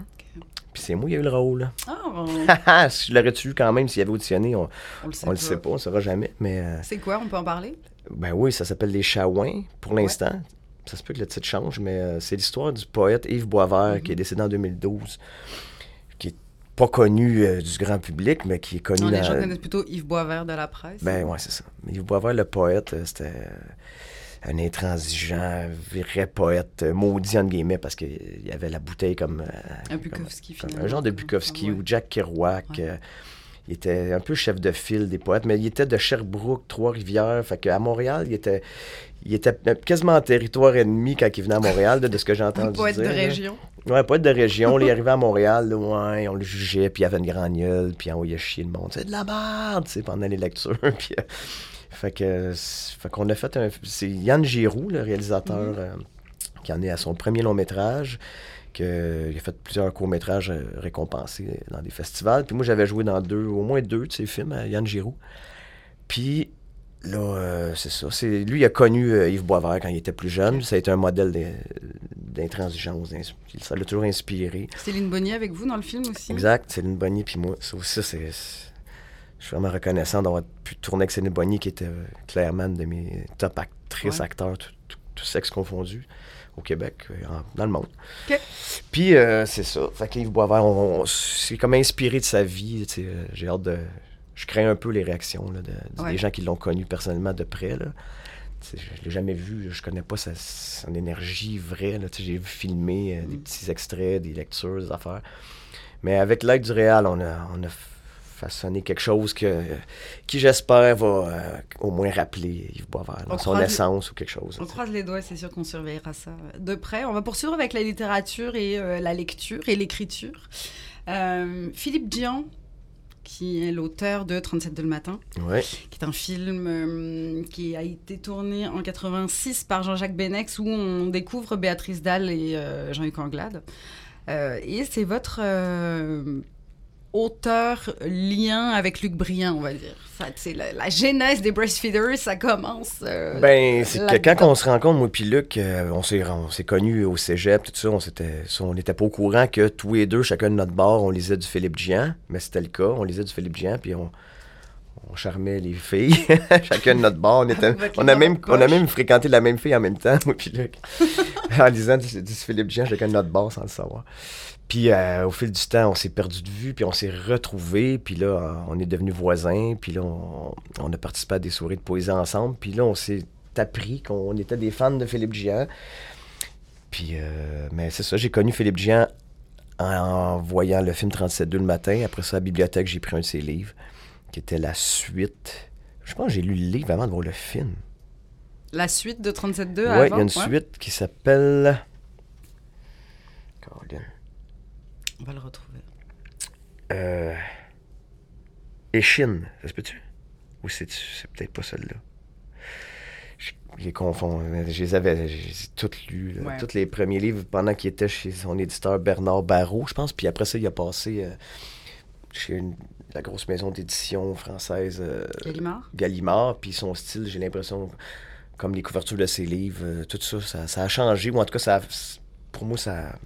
Puis c'est moi qui ai eu le rôle. Oh, je l'aurais-tu eu quand même s'il avait auditionné, on, on le sait on le pas. sait pas, on ne saura jamais. Mais euh, C'est quoi, on peut en parler? ben oui, ça s'appelle Les Chouins pour l'instant. Ça se peut que le titre change, mais euh, c'est l'histoire du poète Yves Boisvert qui est décédé en 2012, qui est pas connu euh, du grand public, mais qui est connu Non, les dans- gens connaissent plutôt Yves Boisvert de la presse. Ben ouais, c'est ça. Yves Boisvert, le poète, euh, c'était euh, un intransigeant, vrai poète, maudit entre guillemets, parce qu'il y avait la bouteille comme... un Bukowski, comme finalement. un genre de Bukowski Ouais. ou Jack Kerouac. Ouais. euh, il était un peu chef de file des poètes, mais il était de Sherbrooke, Trois-Rivières. Fait qu'à Montréal, il était, il était quasiment en territoire ennemi quand il venait à Montréal, de ce que j'ai Un entendu poète de dire, région. Ouais, poète de région. il arrivait à Montréal, ouais, on le jugeait, puis il avait une grande gueule, puis il envoyait chier le monde. C'est de la merde, tu sais, pendant les lectures. puis, euh, fait que, fait qu'on a fait un. C'est Yann Giroux, le réalisateur, Mhm. euh, qui en est à son premier long métrage. Que, il a fait plusieurs courts-métrages euh, récompensés dans des festivals. Puis moi, j'avais joué dans deux, au moins deux de ses films, à Yann Giroux. Puis là, euh, c'est ça. C'est, lui, il a connu euh, Yves Boisvert quand il était plus jeune. Ça a été un modèle d'in- d'intransigeance. Ça l'a toujours inspiré. Céline Bonnier avec vous dans le film aussi? Exact, Céline Bonnier puis moi. Ça aussi, c'est... Je suis vraiment reconnaissant d'avoir pu tourner avec Céline Bonnier, qui était euh, clairement une de mes top actrices, Ouais. acteurs, tout, tout, tout sexe confondu, au Québec, dans le monde. Puis euh, c'est ça. Fait qu'Yves Boisvert, on- on- c'est comme inspiré de sa vie. J'ai hâte de... Je crains un peu les réactions là, de, de- Ouais. des gens qui l'ont connu personnellement de près. Là. Je l'ai jamais vu, je connais pas sa, son énergie vraie. J'ai vu filmer euh, des Mm. petits extraits, des lectures, des affaires. Mais avec l'aide du réal, on a, on a façonné quelque chose que, qui, j'espère, va euh, au moins rappeler Yves Boisvert, dans On son essence ou quelque chose. On croise les doigts, c'est sûr qu'on surveillera ça de près. On va poursuivre avec la littérature et euh, la lecture et l'écriture. Philippe Dian, qui est l'auteur de 37 de le matin, Ouais. qui est un film euh, qui a été tourné en 86 par Jean-Jacques Benex, où on découvre Béatrice Dalle et euh, Jean-Luc Anglade. Euh, et c'est votre auteur lien avec Luc Briand, on va dire. Ça, c'est la, la genèse des breastfeeders, ça commence. euh, Ben, c'est que quand on se rencontre, moi puis Luc, euh, on s'est on s'est connus au cégep, tout ça, on s'était on n'était pas au courant que tous les deux, chacun de notre bord, on lisait du Philippe Gian, mais c'était le cas, on lisait du Philippe Gian, puis on, on charmait les filles, chacun de notre bord, on, était, on, a même, on a même fréquenté la même fille en même temps, moi puis Luc, en lisant du, du Philippe Gian, chacun de notre bord sans le savoir. Puis euh, au fil du temps, on s'est perdu de vue, puis on s'est retrouvés, puis là, on est devenus voisins, puis là, on, on a participé à des soirées de poésie ensemble, puis là, on s'est appris qu'on était des fans de Philippe Gian. Puis, euh, mais c'est ça, j'ai connu Philippe Gian en, en voyant le film 37.2 le matin. Après ça, à la bibliothèque, j'ai pris un de ses livres, qui était la suite. Je pense que j'ai lu le livre avant de voir le film. La suite de 37.2 Oui, il y avant, a une ouais. suite qui s'appelle... Colin. On va le retrouver. Euh... Échine, ça se peut-tu? Ou c'est c'est peut-être pas celle-là? Je les confonds. Je les avais toutes lues. Ouais. Tous les premiers livres pendant qu'il était chez son éditeur Bernard Barrault, je pense. Puis après ça, il a passé euh, chez une- la grosse maison d'édition française euh, Gallimard? Gallimard. Puis son style, j'ai l'impression, comme les couvertures de ses livres, euh, tout ça, ça, ça a changé. Ou en tout cas, ça, pour moi, ça,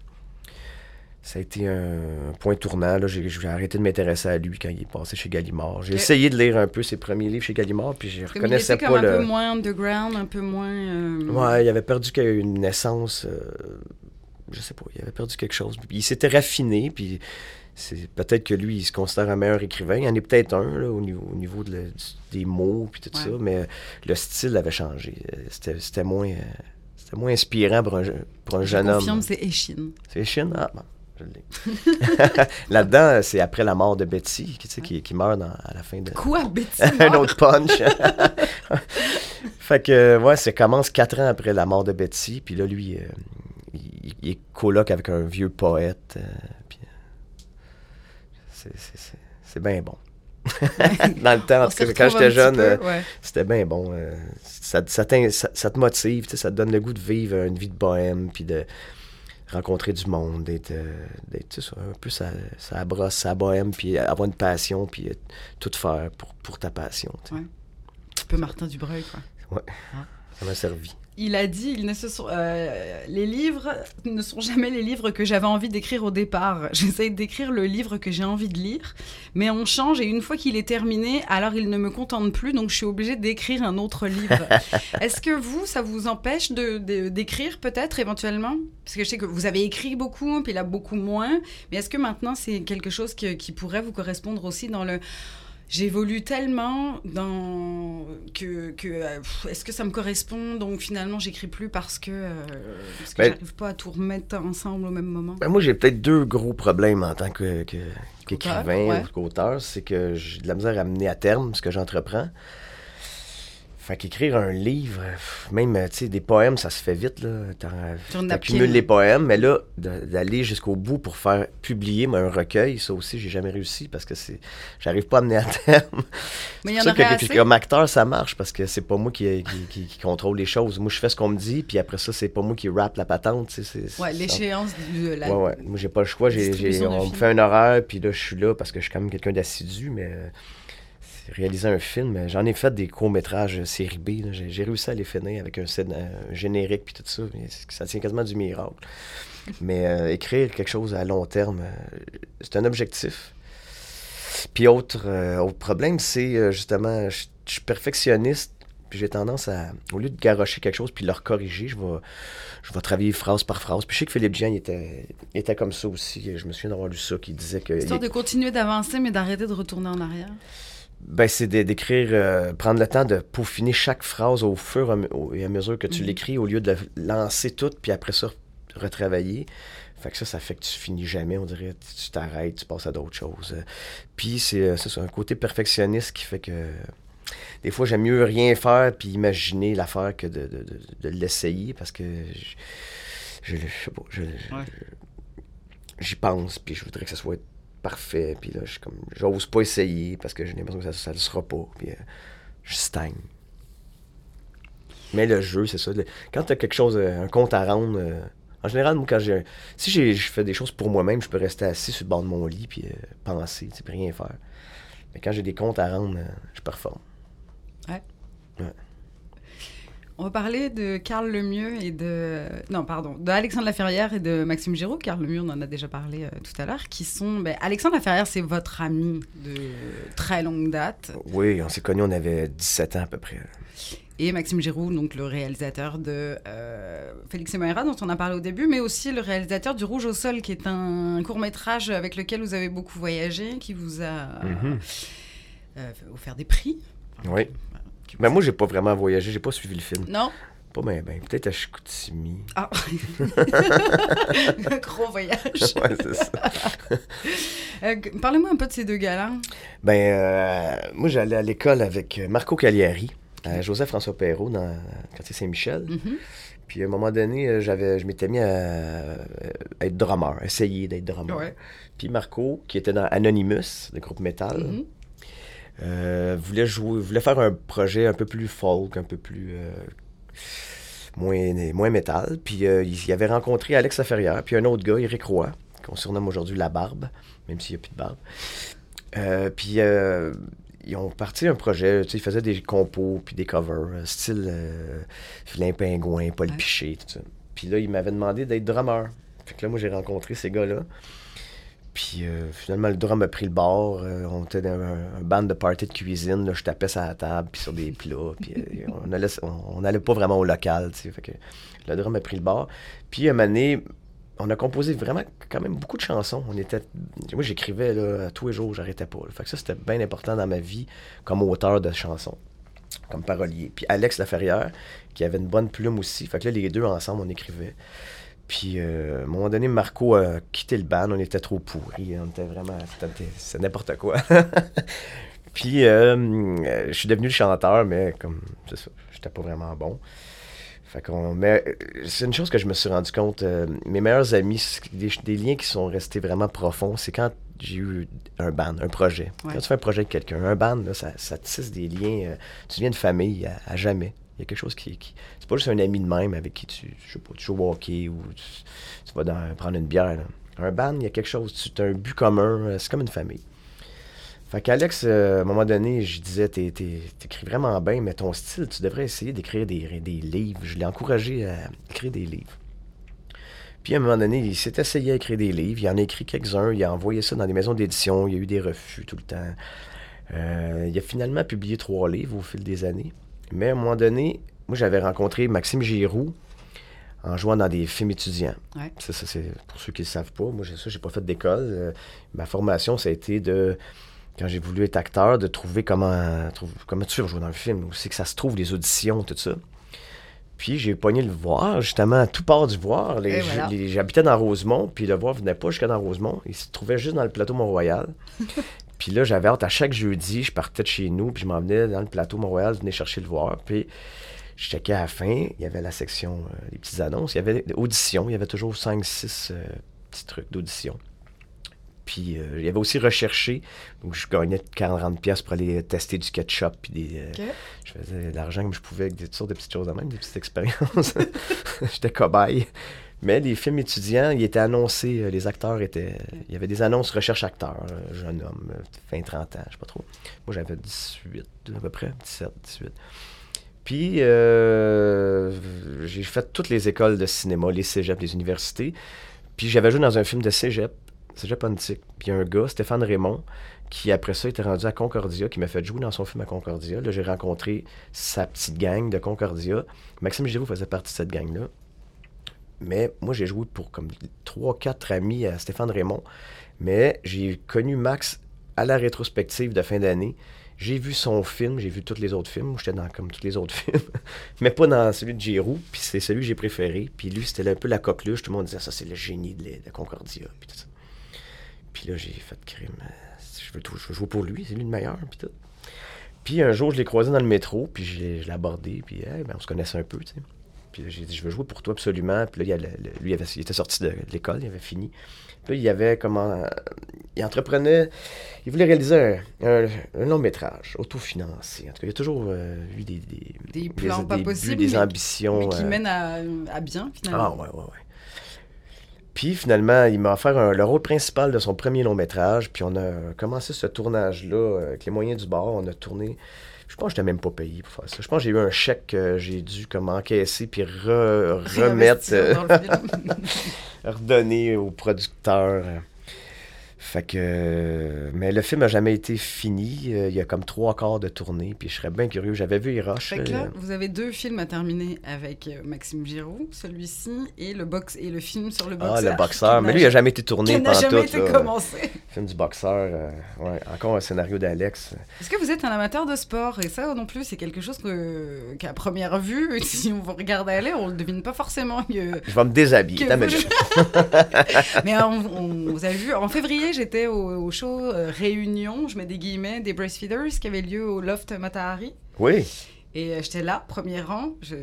ça a été un point tournant. là. J'ai j'ai arrêté de m'intéresser à lui quand il est passé chez Gallimard. J'ai essayé de lire un peu ses premiers livres chez Gallimard, puis je il reconnaissais était comme pas un le. peu moins underground, un peu moins... euh, Ouais, il avait perdu une essence. euh, je sais pas, il avait perdu quelque chose. Il s'était raffiné, puis c'est peut-être que lui, il se considère un meilleur écrivain. Il y en est peut-être un là, au niveau, au niveau de le- des mots puis tout Ouais. ça, mais le style avait changé. Euh, C'était c'était moins, euh, c'était moins inspirant pour un, pour un Je jeune homme. c'est Échine. C'est Chine? Ah, bon, je l'ai. Là-dedans, c'est après la mort de Betty, qui, tu sais, qui, qui meurt dans- à la fin de... Quoi, Betty? un autre punch. fait que, ouais, ça commence quatre ans après la mort de Betty. Puis là, lui, euh, il, il est coloc avec un vieux poète. euh, puis, c'est- c'est- c'est c'est bien bon. Dans le temps, en On tout s'y cas, quand j'étais jeune, peu, euh, c'était bien bon. ça, ça, ça- ça te motive, ça te donne le goût de vivre une vie de bohème, puis de rencontrer du monde, d'être, euh, un peu ça, ça brosse, ça bohème, puis avoir une passion, puis euh, tout faire pour, pour ta passion. Ouais. Un peu Martin Dubreuil, quoi. Ça m'a servi. Il a dit, ils ne se sont, euh, les livres ne sont jamais les livres que j'avais envie d'écrire au départ. J'essaye d'écrire le livre que j'ai envie de lire, mais on change et une fois qu'il est terminé, alors il ne me contente plus, donc je suis obligée d'écrire un autre livre. Est-ce que vous, ça vous empêche de, de- d'écrire peut-être éventuellement? Parce que je sais que vous avez écrit beaucoup, puis là beaucoup moins, mais est-ce que maintenant c'est quelque chose qui pourrait vous correspondre aussi dans le J'évolue tellement dans que, que euh, est-ce que ça me correspond? Donc finalement j'écris plus parce que euh, parce que Ben- j'arrive pas à tout remettre ensemble au même moment. Ben, moi, j'ai peut-être deux gros problèmes en tant que, que- qu'écrivain ouais. ou qu'auteur. C'est que j'ai de la misère à mener à terme ce que j'entreprends. Fait qu'écrire un livre, même, euh, tu sais, des poèmes, ça se fait vite, là. T'accumules les poèmes, mais là, d'aller jusqu'au bout pour faire publier moi, un recueil, ça aussi, j'ai jamais réussi parce que c'est, j'arrive pas à mener à terme. Mais il y en ça que, assez. comme acteur, ça marche parce que c'est pas moi qui, qui, qui- qui contrôle les choses. Moi, je fais ce qu'on me dit, puis après ça, c'est pas moi qui rappe la patente. tu sais, c'est- Ouais, l'échéance de la. Ouais, ouais. Moi, j'ai pas le choix. J'ai, on me fait un horaire, puis là, je suis là parce que je suis quand même quelqu'un d'assidu, mais euh, réaliser un film, j'en ai fait des courts-métrages euh, série B. J'ai, réussi à les finir avec un, un générique, puis tout ça. ça tient quasiment du miracle. Mais euh, écrire quelque chose à long terme, euh, c'est un objectif. Puis autre, euh, autre problème, c'est euh, justement, je je suis perfectionniste, puis j'ai tendance à, au lieu de garrocher quelque chose puis le corriger, je vais, je vais travailler phrase par phrase. Puis je sais que Philippe Jean, il était, il était comme ça aussi. Je me souviens d'avoir lu ça, qui disait que... Histoire il- de continuer d'avancer mais d'arrêter de retourner en arrière. Ben, c'est d'é- d'écrire, euh, prendre le temps de peaufiner chaque phrase au fur et à mesure que tu Mhm. l'écris, au lieu de la lancer toute, puis après ça, retravailler. Fait que ça, ça fait que tu finis jamais, on dirait. Tu t'arrêtes, tu passes à d'autres choses. Puis c'est euh, un côté perfectionniste qui fait que des fois, j'aime mieux rien faire puis imaginer l'affaire que de, de- de- de l'essayer parce que je, je, je sais pas, j'y pense puis je voudrais que ça soit parfait. Puis là, je suis comme, j'ose pas essayer parce que j'ai l'impression que ça, ça le sera pas. Puis euh, je stagne. Mais le jeu, c'est ça. quand tu as quelque chose, euh, un compte à rendre, euh, en général, moi, quand j'ai. Si j'ai, je fais des choses pour moi-même, je peux rester assis sur le bord de mon lit puis penser, tu sais, rien faire. Mais quand j'ai des comptes à rendre, je performe. On va parler de Carl Lemieux et de. Non, pardon, de Alexandre Laferrière et de Maxime Giraud. Carl Lemieux, on en a déjà parlé euh, tout à l'heure, qui sont. ben, Alexandre Laferrière, c'est votre ami de très longue date. Oui, on s'est connus, on avait 17 ans à peu près. Et Maxime Giroux, donc le réalisateur de euh, Félix et Moira, dont on a parlé au début, mais aussi le réalisateur du Rouge au Sol, qui est un court-métrage avec lequel vous avez beaucoup voyagé, qui vous a Mhm. euh, offert des prix. Oui. Qui Mais moi, j'ai pas vraiment voyagé, j'ai pas suivi le film. Non? Pas bien, ben, peut-être à Chicoutimi. Ah Un gros voyage. ouais, c'est ça. Euh, Parlez-moi un peu de ces deux gars-là. Ben, euh, moi, j'allais à l'école avec Marco Cagliari, à Joseph-François Perrault, dans le quartier Saint-Michel. Mhm. Puis à un moment donné, euh, j'avais, je m'étais mis à, à être drummer, essayer d'être drummer. Ouais. Puis Marco, qui était dans Anonymous, le groupe metal, Mhm. Euh, voulait jouer, voulait faire un projet un peu plus folk, un peu plus euh, moins, moins métal. Puis euh, il, il avait rencontré Alex Laferrière, puis un autre gars, Eric Roy, qu'on surnomme aujourd'hui La Barbe, même s'il n'y a plus de barbe. Euh, puis ils ont parti un projet, tu sais, ils faisaient des compos puis des covers, style Vilain Pingouin, Paul Ouais. Piché, tout ça. Puis là, il m'avait demandé d'être drummer. Fait que là, moi, j'ai rencontré ces gars-là. Puis euh, finalement, le drum a pris le bord. Euh, on était dans un, band de party de cuisine. Là, je tapais sur la table, puis sur des plats. Puis euh, on, allait, on, on allait pas vraiment au local. Fait que le drum a pris le bord. Puis à un moment on a composé vraiment quand même beaucoup de chansons. On était, moi, j'écrivais tous les jours, j'arrêtais pas. Fait que ça, c'était bien important dans ma vie comme auteur de chansons, comme parolier. Puis Alex Laferrière, qui avait une bonne plume aussi. Fait que là, les deux ensemble, on écrivait. Puis, euh, à un moment donné, Marco a quitté le band. On était trop pourris. On était vraiment. C'est n'importe quoi. Puis, euh, euh, je suis devenu le chanteur, mais comme. C'est ça. J'étais pas vraiment bon. Fait qu'on, mais c'est une chose que je me suis rendu compte. mes meilleurs amis, des, des, liens qui sont restés vraiment profonds, c'est quand j'ai eu un band, un projet. Quand tu fais un projet avec quelqu'un, un band, là, ça, ça, tisse des liens. tu deviens une famille à, jamais. Il y a quelque chose qui. c'est pas juste un ami de même avec qui tu, je sais pas, tu joues au hockey ou tu, vas prendre une bière. Un band, il y a quelque chose. Tu as un but commun. C'est comme une famille. Fait qu'Alex, euh, à un moment donné, je disais, t'écris vraiment bien, mais ton style, tu devrais essayer d'écrire des, livres. Je l'ai encouragé à écrire des livres. Puis à un moment donné, il s'est essayé à écrire des livres. Il en a écrit quelques-uns. Il a envoyé ça dans des maisons d'édition. Il y a eu des refus tout le temps. Euh, il a finalement publié trois livres au fil des années. Mais à un moment donné, moi, j'avais rencontré Maxime Giroux en jouant dans des films étudiants. Ça, c'est pour ceux qui ne le savent pas. Moi, ça, j'ai pas fait d'école. Euh, ma formation, ça a été de quand j'ai voulu être acteur, de trouver comment, comment tu jouer dans le film, où c'est que ça se trouve, les auditions, tout ça. Puis j'ai pogné le voir, justement, à tout part du voir. J'habitais dans Rosemont, puis le voir venait pas jusqu'à dans Rosemont. Il se trouvait juste dans le plateau Mont-Royal. puis là, j'avais hâte à chaque jeudi, je partais de chez nous, puis je m'en venais dans le plateau Mont-Royal, je venais chercher le voir. Puis je checkais à la fin, il y avait la section, euh, les petites annonces, il y avait auditions, il y avait toujours 5-6 euh, petits trucs d'audition. Puis euh, il y avait aussi recherché. Donc je gagnais 40 pièces pour aller tester du ketchup. Puis des, euh, je faisais de l'argent comme je pouvais avec des toutes sortes de petites choses en même, des petites expériences. J'étais cobaye. Mais les films étudiants, ils étaient annoncés, euh, les acteurs étaient. Il y avait des annonces recherche acteur, jeune homme, fin 30 ans, je sais pas trop. Moi j'avais 18 à peu près, 17, 18. Puis j'ai fait toutes les écoles de cinéma, les cégeps, les universités. Puis j'avais joué dans un film de cégep c'est japontique. Puis il un gars, Stéphane Raymond, qui après ça était rendu à Concordia, qui m'a fait jouer dans son film à Concordia. Là, j'ai rencontré sa petite gang de Concordia. Maxime Giroux faisait partie de cette gang-là. Mais moi, j'ai joué pour comme trois, quatre amis à Stéphane Raymond. Mais j'ai connu Max à la rétrospective de fin d'année. J'ai vu son film, j'ai vu tous les autres films. J'étais dans comme tous les autres films, mais pas dans celui de Giroux. Puis c'est celui que j'ai préféré. Puis lui, c'était un peu la coqueluche. Tout le monde disait ça, c'est le génie de, de Concordia. Puis tout ça. Puis là, j'ai fait crime. Euh, je veux, je veux jouer pour lui, c'est lui le meilleur. Puis tout. Puis un jour, je l'ai croisé dans le métro, puis je l'ai abordé, puis ben, on se connaissait un peu, tu sais. Puis j'ai dit, je veux jouer pour toi absolument. Puis là, il, lui, il était sorti de, l'école, il avait fini. Puis là, il avait comment. Il entreprenait. Il voulait réaliser un, long métrage, autofinancé. En tout cas, il a toujours euh, eu des, des, des plans pas possibles. Des ambitions. Mais qui euh, mènent à, à, bien, finalement. Ah, ouais, ouais, ouais. Puis finalement, il m'a offert le rôle principal de son premier long métrage. Puis on a commencé ce tournage-là euh, avec les moyens du bord. On a tourné. Je pense que je n'étais même pas payé pour faire ça. Je pense que j'ai eu un chèque que j'ai dû comme encaisser puis remettre, euh, redonner au producteur. Fait que. Mais le film n'a jamais été fini. Euh, il y a comme trois quarts de tournée. Puis je serais bien curieux. J'avais vu Hirosh. Fait que là, vous avez deux films à terminer avec euh, Maxime Giroux, celui-ci, et le, box, et le film sur le boxeur. Ah, le boxeur. Mais lui, il n'a jamais été tourné pendant tout. Il n'a jamais été commencé. Le film du boxeur. Euh, ouais, encore un scénario d'Alex. Est-ce que vous êtes un amateur de sport? Et ça non plus, c'est quelque chose que, qu'à première vue, si on vous regarde aller, on ne le devine pas forcément. Je vais me déshabiller. Mais on, on, vous a vu en février j'étais au, show euh, Réunion, je mets des guillemets, des Breastfeeders qui avait lieu au Loft Matahari. Oui. Et euh, j'étais là, premier rang. Je,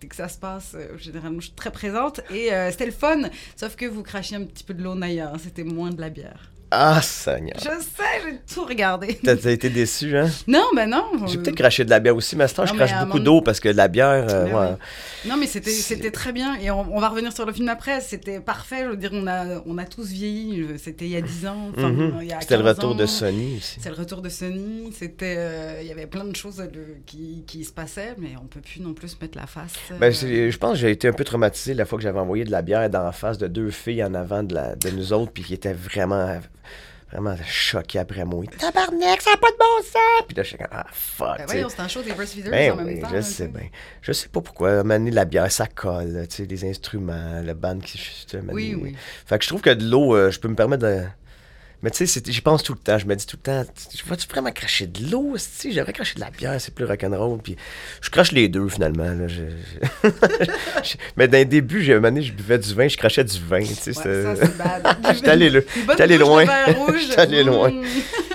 dès que ça se passe, euh, généralement, je suis très présente. Et c'était le fun. Sauf que vous crachiez un petit peu de l'eau Naya. Hein, c'était moins de la bière. Ah, Seigneur. Je sais, j'ai tout regardé. T'as été déçu, hein? Non, ben non. J'ai peut-être craché de la bière aussi, mais à ce temps, je crache beaucoup d'eau parce que de la bière. Euh, ben non, mais c'était très bien. Et on, va revenir sur le film après. C'était parfait. Je veux dire, on a, on a tous vieilli. C'était il y a 10 ans. Mhm. C'était le retour de Sony aussi. C'est le retour de Sony. C'était. Euh, il y avait plein de choses qui, qui, se passaient, mais on peut plus non plus mettre la face. Ben, euh. je pense que j'ai été un peu traumatisé la fois que j'avais envoyé de la bière dans la face de deux filles en avant de, la, de nous autres, puis qui étaient vraiment vraiment choqué après moi. Tabarnak, ça n'a pas de bon sens! Puis là, je suis comme, ah, fuck. Ben c'est un show des breastfeeders Ben en même oui, temps. je là, sais bien. Je sais pas pourquoi. Maner la bière, ça colle, tu sais, les instruments, le band qui... Oui, oui. Fait que je trouve que de l'eau, euh, je peux me permettre de... Mais tu sais, j'y pense tout le temps. Je me dis tout le temps, je vois-tu vraiment cracher de l'eau? Si j'aimerais cracher de la bière, c'est plus rock'n'roll. Puis je crache les deux, finalement. Là. Je- je- je- Mais d'un début, j'ai donné, je buvais du vin, je crachais du vin. tu sais, Ouais, c'était- ça, c'est bad. J'étais allé loin. J'étais allé loin.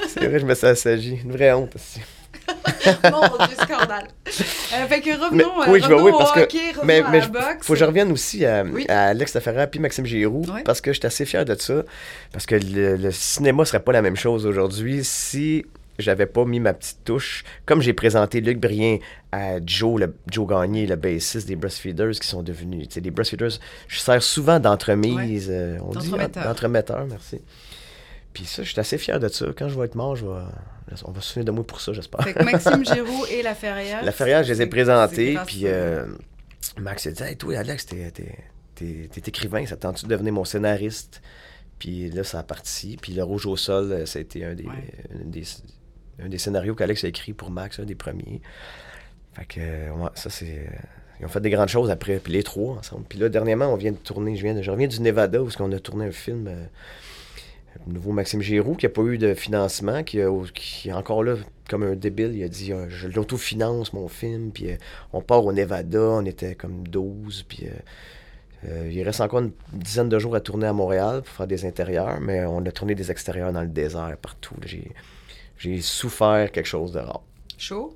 C'est vrai, je me suis assagi. Une vraie honte. aussi. Mon Dieu, scandale. Euh, fait que revenons, Mais- euh, oui, revenons oui, au parce que- hockey, revenons Mais, à mais la boxe. faut que je revienne aussi à, Oui. à Alex puis Maxime Giroux Ouais. parce que je suis assez fier de ça. Parce que le, le cinéma serait pas la même chose aujourd'hui si j'avais pas mis ma petite touche. Comme j'ai présenté Luc Brien à Joe, le, Joe Gagné, le bassiste des Breastfeeders qui sont devenus. Les Breastfeeders, je sers souvent d'entremise. euh, on dit d'entremetteur, merci. Puis ça, je suis assez fier de ça. Quand je vais être mort, je vais, on va se souvenir de moi pour ça, j'espère. Fait que Maxime Giroux et La Ferrière. La Ferrière, je les ai présentés, puis euh, Max a dit Hey, toi, Alex, t'es, t'es- t'es- t'es écrivain, ça te tente-tu de devenir mon scénariste? Puis là, ça a parti. Puis Le Rouge au sol, euh, ça a été un des, Ouais. un des, un des scénarios qu'Alex a écrit pour Max, un des premiers. Fait que, euh, ouais, ça, c'est. Ils ont fait des grandes choses après, puis les trois ensemble. Puis là, dernièrement, on vient de tourner, je, viens de, je reviens du Nevada où on a tourné un film, euh, le nouveau Maxime Giroux, qui n'a pas eu de financement, qui, a- qui est encore là comme un débile. Il a dit euh, Je l'autofinance, mon film, puis euh, on part au Nevada, on était comme 12, puis. euh, euh, il reste encore une dizaine de jours à tourner à Montréal pour faire des intérieurs, mais on a tourné des extérieurs dans le désert, partout. J'ai, j'ai souffert quelque chose de rare. Chaud?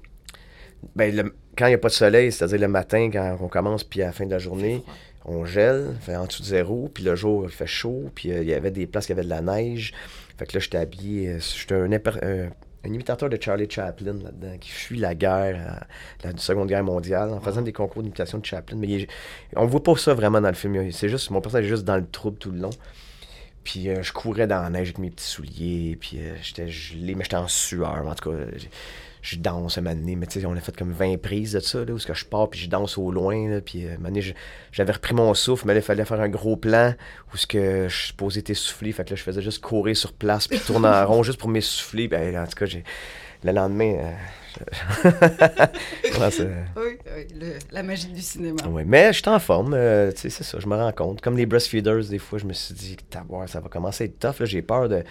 Ben, le- quand il n'y a pas de soleil, c'est-à-dire le matin, quand on commence, puis à la fin de la journée, on gèle, fait en dessous de zéro, puis le jour, il fait chaud, puis euh, il y avait des places qui avaient de la neige. Fait que là, j'étais habillé, euh, j'étais un, imper- un- un imitateur de Charlie Chaplin là-dedans, qui fuit la guerre, euh, la Seconde Guerre mondiale, en faisant des concours d'imitation de Chaplin. Mais il on voit pas ça vraiment dans le film. Il- C'est juste, mon personnage est juste dans le trouble tout le long. Puis euh, je courais dans la neige avec mes petits souliers, puis euh, j'étais gelé, mais j'étais en sueur. En tout cas, je, danse moment donné, mais tu sais, on a fait comme 20 prises de ça, là, où ce que je pars, puis je danse au loin, là, puis euh, un moment donné, je- j'avais repris mon souffle, mais là, il fallait faire un gros plan où ce que je suis supposé t'essouffler, fait que là, je faisais juste courir sur place, puis tourner en rond juste pour m'essouffler. Ben, en tout cas, j'ai... Le lendemain... euh, c'est- Oui, oui, le- la magie du cinéma. Ouais, mais je suis en forme, euh, tu sais, c'est ça, je me rends compte. Comme les breastfeeders, des fois, je me suis dit, ça va commencer à être tough. J'ai peur de,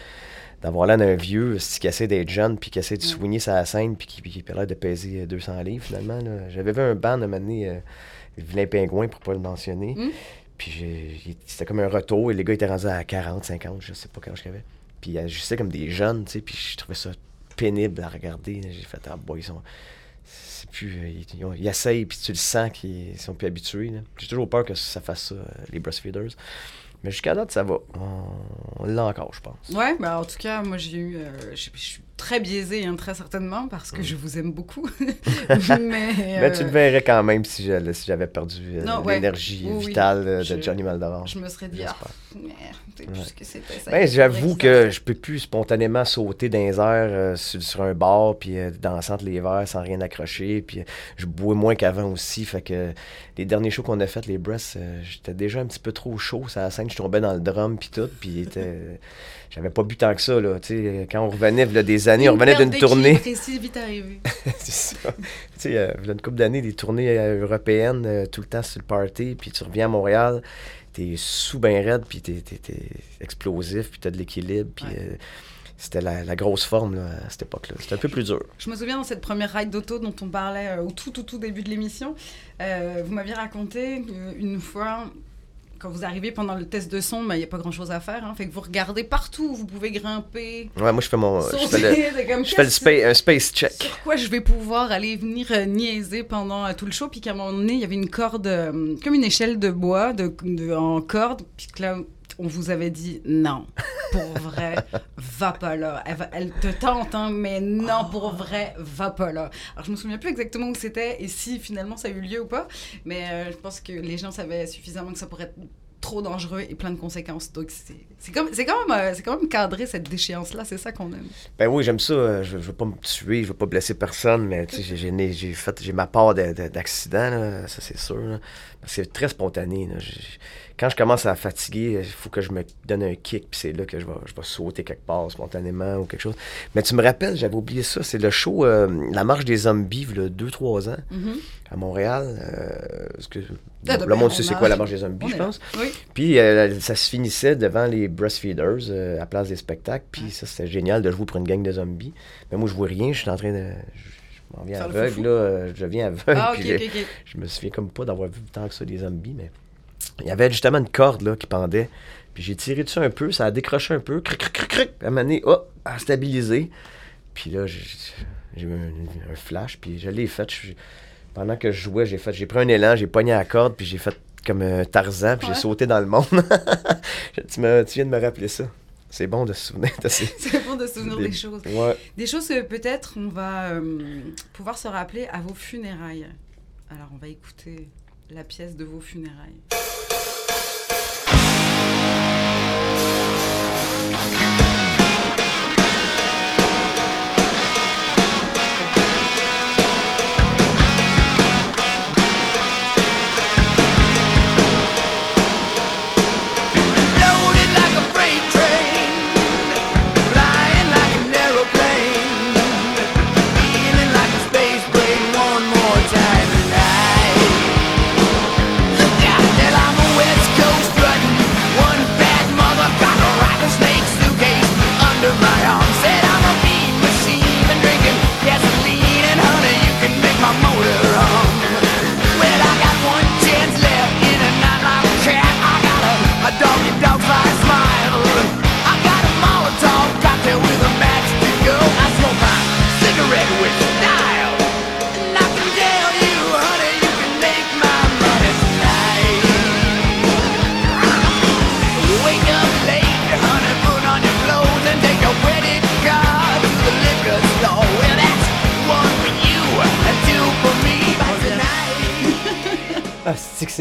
d'avoir l'air d'un vieux qui essaie d'être jeune, puis qui essaie de Ouais. soigner sa scène, puis qui, qui a l'air de peser euh, 200 livres, finalement. là. J'avais vu un band à un moment donné, euh, Vilain Pingouin, pour pas le mentionner. Mm. Puis c'était comme un retour, et les gars étaient rendus à 40, 50, je sais pas quand je avait. Puis ils agissaient comme des jeunes, tu sais, puis je trouvais ça pénible à regarder. J'ai fait, ah, boy, ils sont c'est plus. euh, ils, ils ont- ils essayent, puis tu le sens qu'ils sont plus habitués. là. J'ai toujours peur que ça fasse ça, euh, les breastfeeders. Mais jusqu'à date, ça va. On, l'a encore, je pense. Ouais, bah en tout cas, moi j'ai eu. euh, je, suis très biaisée, hein, très certainement, parce que je vous aime beaucoup. mais. Mais tu euh, le verrais quand même si j'avais perdu euh, ouais. l'énergie Oui, oui. vitale euh, de Johnny Maldoror. Je me serais dit, ah, c'est plus Ouais. ce que c'était. ça. Ben, Il j'avoue que ça- je peux plus spontanément sauter dans les airs euh, sur, sur un bar puis euh, danser entre les verres sans rien accrocher. Puis euh, je bois moins qu'avant aussi. Fait que les derniers shows qu'on a fait, les breasts, euh, j'étais déjà un petit peu trop chaud sur la scène. Je tombais dans le drum puis tout. Puis il j'avais pas bu tant que ça. Là, tu sais, quand on revenait là, des années, on revenait d'une tournée. si vite arrivée. c'est ça. Il y a une couple d'années, des tournées européennes, euh, tout le temps sur le party, puis tu reviens à Montréal, t'es sous ben raide, puis t'es, explosif, puis t'as de l'équilibre, puis Ouais. euh, c'était la, la grosse forme là, à cette époque-là. C'était un peu plus dur. Je me souviens dans cette première ride d'auto dont on parlait euh, au tout, tout, tout début de l'émission, euh, vous m'aviez raconté une fois, quand vous arrivez pendant le test de son, ben, il n'y a pas grand-chose à faire. hein, fait que vous regardez partout où vous pouvez grimper, Ouais, moi, je fais mon... Je fais le, comme, je fais le qu'est-ce spa- un space check. sur quoi je vais pouvoir aller venir euh, niaiser pendant euh, tout le show? Puis qu'à un moment donné, il y avait une corde, euh, comme une échelle de bois de, de- en corde. Puis que là, on vous avait dit non, pour vrai, va pas là. Elle, te tente, hein, mais non, pour vrai, va pas là. Alors je me souviens plus exactement où c'était et si finalement ça a eu lieu ou pas. Mais euh, je pense que les gens savaient suffisamment que ça pourrait trop dangereux et plein de conséquences. Donc, c'est comme, quand, même, euh, quand même cadré cette déchéance-là, c'est ça qu'on aime. Ben oui, j'aime ça. euh, Je, je veux pas me tuer, je veux pas blesser personne, mais tu sais, j'ai- fait j'ai ma part de- de- d'accident, ça c'est sûr. C'est très spontané. là. Quand je commence à fatiguer, il faut que je me donne un kick, puis c'est là que je vais, je vais sauter quelque part spontanément ou quelque chose. Mais tu me rappelles, j'avais oublié ça, c'est le show euh, La marche des zombies, il y a 2-3 ans, Mhm. à Montréal. euh, parce que Ah, le ben, monde on sait c'est quoi la marche des zombies, je pense. Oui. Puis euh, ça se finissait devant les breastfeeders euh, à Place des spectacles. Puis ça, c'était génial de jouer pour une gang de zombies. Mais moi, je vois rien. Je suis en train de. Je, m'en viens aveugle, là. euh, Je deviens aveugle. Ah. Je me souviens comme pas d'avoir vu tant que ça des zombies. Mais il y avait justement une corde là, qui pendait. Puis j'ai tiré dessus un peu. Ça a décroché un peu. Cric, cric, cric, cric. À un moment donné, oh, à stabiliser. Puis là, j'ai j'ai eu un, un flash. Puis je l'ai fait. Je- pendant que je jouais, j'ai fait, j'ai pris un élan, j'ai pogné la corde, puis j'ai fait comme un Tarzan, puis Ouais. j'ai sauté dans le monde. tu, me- tu viens de me rappeler ça. C'est bon de se souvenir de ces... C'est bon de se souvenir des- des choses. Ouais. Des choses que peut-être on va euh, pouvoir se rappeler à vos funérailles. Alors, on va écouter la pièce de vos funérailles.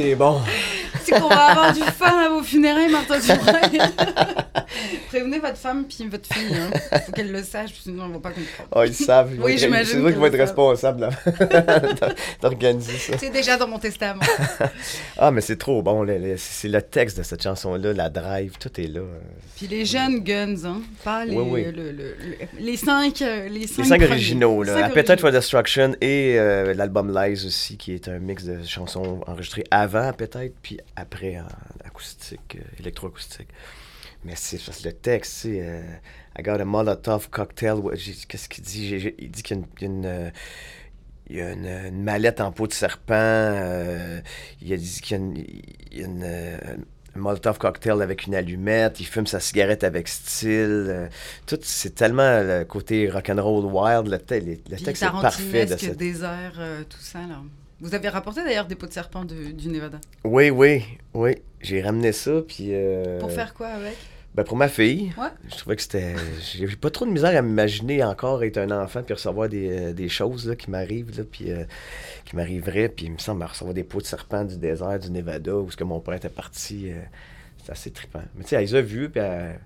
C'est bon. Qu'on va avoir du fun à vos funérailles, Martin Dubreuil. Prévenez votre femme puis votre fille. Hein. Faut qu'elle le sache, sinon elle va pas comprendre. Ah, ils savent. vont Oui, j'imagine C'est vrai qu'ils vont être responsables d'organiser ça. C'est déjà dans mon testament. Ah, mais c'est trop bon. C'est le texte de cette chanson-là, la drive, tout est là. Puis les jeunes guns, hein, pas les, Oui, oui. le- le- le- les cinq, euh, les cinq, Les cinq originaux, là. Appetite for. Destruction et euh, l'album Lies aussi, qui est un mix de chansons enregistrées avant Appetite, puis après en acoustique, euh, électroacoustique. Mais c'est parce que le texte, c'est euh, I got a Molotov cocktail. Qu'est-ce qu'il dit? Il dit qu'il y a une. y a une, il y a une, une mallette en peau de serpent. euh, il a dit qu'il y a une, il y a une, euh, un Molotov cocktail avec une allumette. Il fume sa cigarette avec style. euh, tout, c'est tellement le côté rock'n'roll wild. Le, te- le- texte est parfait de cette... désert, tout ça, là. Vous avez rapporté d'ailleurs des pots de serpent de- du Nevada. Oui, oui, oui. J'ai ramené ça, puis... euh, Pour faire quoi avec? Ben pour ma fille. Ouais. Je trouvais que c'était... J'ai pas trop de misère à m'imaginer encore être un enfant puis recevoir des, euh, des choses là, qui m'arrivent, là, puis euh, qui m'arriveraient. Puis il me semble recevoir des pots de serpent du désert, du Nevada, où ce que mon père était parti. euh, c'est assez trippant. Mais tu sais, elle les a vus, puis elle-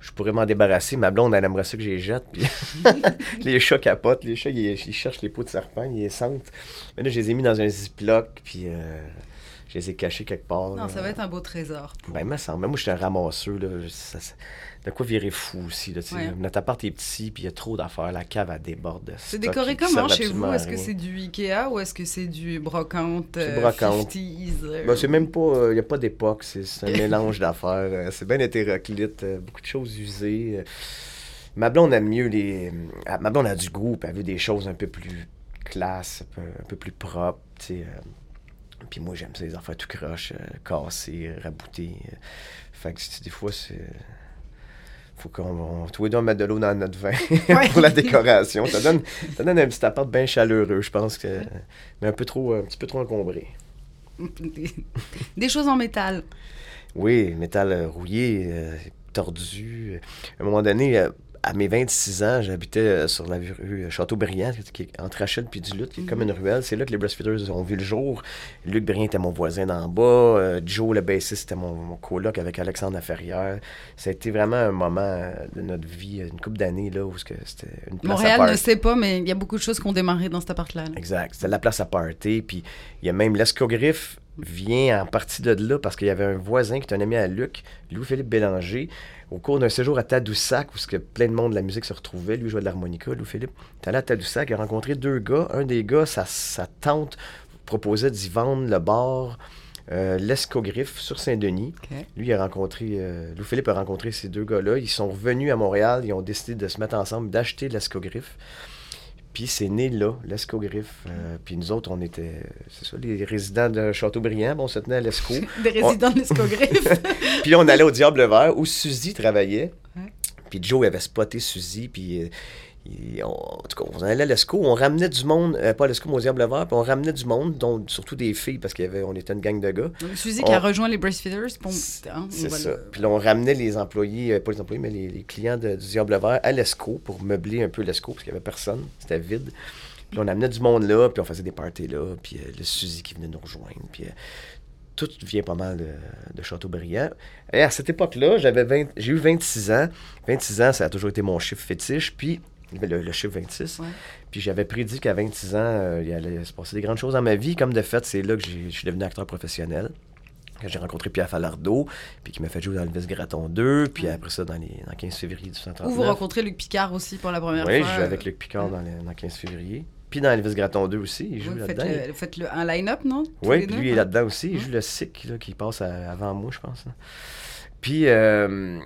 je pourrais m'en débarrasser. Ma blonde, elle aimerait ça que je les jette. Puis les chats capotent. Les chats, ils, ils cherchent les pots de serpent, ils les sentent. Mais là, je les ai mis dans un ziploc, puis euh, je les ai cachés quelque part. Non, là. ça va être un beau trésor. pour- Ben, me semble. Moi, je suis un ramasseux. Là. Ça- ça- de quoi virer fou aussi. Là. Ouais. Notre appart est petit, puis il y a trop d'affaires. La cave, elle déborde de C'est décoré comment chez vous? Est-ce que c'est du Ikea ou est-ce que c'est du brocante euh, brocante. 50s, euh, Ben, c'est même pas. Il n'y a pas d'époque. C'est un mélange d'affaires. euh, C'est bien hétéroclite. euh, beaucoup de choses usées. euh. Ma blonde aime mieux les. euh, Ma blonde a du goût, puis elle veut des choses un peu plus classe, un peu, un peu plus propres. tu sais, euh. Puis moi, j'aime ça, les affaires tout croche, euh, cassées, raboutées. euh. Fait que des fois, c'est. Faut qu'on. on- Tous les deux, on mette de l'eau dans notre vin pour la décoration. Ça donne, ça donne un petit appart bien chaleureux, je pense que. Mais un peu trop, un petit peu trop encombré. des, des choses en métal. Oui, métal euh, rouillé, euh, tordu. À un moment donné, euh, à mes 26 ans, j'habitais euh, sur la rue Châteaubriand, qui est entre Rachel puis Duluth, qui est comme une ruelle. C'est là que les Breastfeeders ont vu le jour. Luc Brien était mon voisin d'en bas. euh, Joe, le bassiste, c'était mon, mon coloc avec Alexandre Laferrière. Ça a été vraiment un moment euh, de notre vie, une couple d'années, là, où c'était une place à Montréal ne sait pas, mais il y a beaucoup de choses qui ont démarré dans cet appart-là. là. Exact. C'était la place à party. Puis il y a même l'escogriffe vient en partie de là parce qu'il y avait un voisin qui est un ami à Luc, Louis-Philippe Bélanger, au cours d'un séjour à Tadoussac où ce que plein de monde de la musique se retrouvait. Lui jouait de l'harmonica, Louis-Philippe. Il est allé à Tadoussac, il a rencontré deux gars. Un des gars, sa, sa tante proposait d'y vendre le bar. euh, L'Escogriffe sur Saint-Denis. Lui, il a rencontré, euh, Louis-Philippe a rencontré ces deux gars-là. Ils sont revenus à Montréal, ils ont décidé de se mettre ensemble, d'acheter l'Escogriffe. Puis c'est né là, l'Escogriffe. Euh, puis nous autres, on était, c'est ça, les résidents de Châteaubriand, bon, on se tenait à l'Esco. Des résidents de l'escogriffe. puis là, on allait au Diable Vert où Suzy travaillait. Ouais. Puis Joe avait spoté Suzy, puis... il- on- en tout cas, on allait à l'Esco, on ramenait du monde, euh, pas à l'Esco, mais au Diable Vert, puis on ramenait du monde, dont surtout des filles, parce qu'on était une gang de gars. Donc, Suzy qui a rejoint les Breastfeeders. Hein, C'est va ça. Puis là, on ramenait les employés, euh, pas les employés, mais les, les clients de- du Diable Vert à l'ESCO pour meubler un peu l'ESCO, parce qu'il n'y avait personne, c'était vide. Puis là, on amenait du monde là, puis on faisait des parties là, puis euh, le Suzy qui venait nous rejoindre, puis tout vient pas mal de, de Châteaubriand. Et à cette époque-là, j'avais 20 j'ai eu 26 ans. 26 ans, ça a toujours été mon chiffre fétiche, puis le, le chiffre 26. Ouais. Puis j'avais prédit qu'à 26 ans, euh, il allait se passer des grandes choses dans ma vie. Comme de fait, c'est là que je suis devenu acteur professionnel. J'ai rencontré Pierre Falardeau, puis qui m'a fait jouer dans Elvis Graton 2, puis après ça, dans, les, dans 15 février du 139. Où vous rencontrez Luc Picard aussi pour la première Oui, fois. je joue avec Luc Picard dans, les- dans 15 février. Puis dans Elvis Graton 2 aussi, il joue Vous faites, là-dedans. le, faites le- un line-up, non? Tous Oui, puis lui est hein? là-dedans aussi. Il Ouais. joue le sick là, qui passe à- avant moi, je pense. Puis, euh, euh,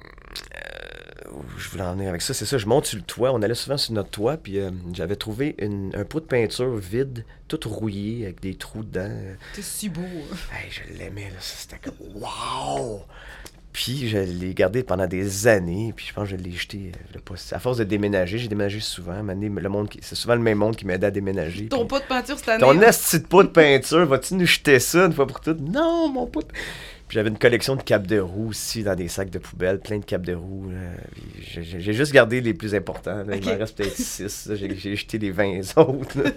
je voulais en venir avec ça, c'est ça. Je monte sur le toit. On allait souvent sur notre toit. Puis euh, j'avais trouvé une- un pot de peinture vide, tout rouillé, avec des trous dedans. C'est si beau. Hey, je l'aimais, là. C'était comme Wow! Puis je l'ai gardé pendant des années, puis je pense que je l'ai jeté. euh, À force de déménager, j'ai déménagé souvent. Le monde qui- C'est souvent le même monde qui m'aidait à déménager. Ton pot de peinture cette année. ton esti de pot de peinture, vas-tu nous jeter ça une fois pour toutes? Non, mon pot. de- Puis j'avais une collection de capes de roue aussi dans des sacs de poubelle, plein de capes de roue. J'ai juste gardé les plus importants. là. Il m'en Ok. reste peut-être 6. J'ai jeté les 20 autres. là.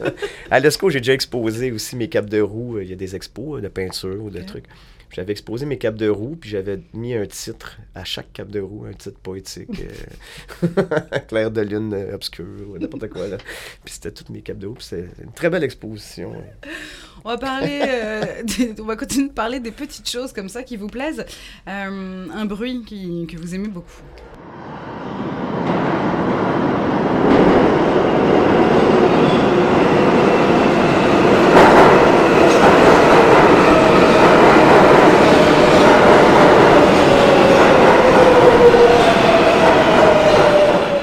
À l'ESCO, j'ai déjà exposé aussi mes capes de roue. Il y a des expos euh, de peinture ou de trucs. J'avais exposé mes capes de roue, puis j'avais mis un titre à chaque cape de roue, un titre poétique. euh, Clair de lune euh, obscur, ou n'importe quoi. Là. Puis c'était toutes mes capes de roue. puis C'était une très belle exposition. On va parler, euh, on va continuer de parler des petites choses comme ça qui vous plaisent. Euh, un bruit qui, que vous aimez beaucoup.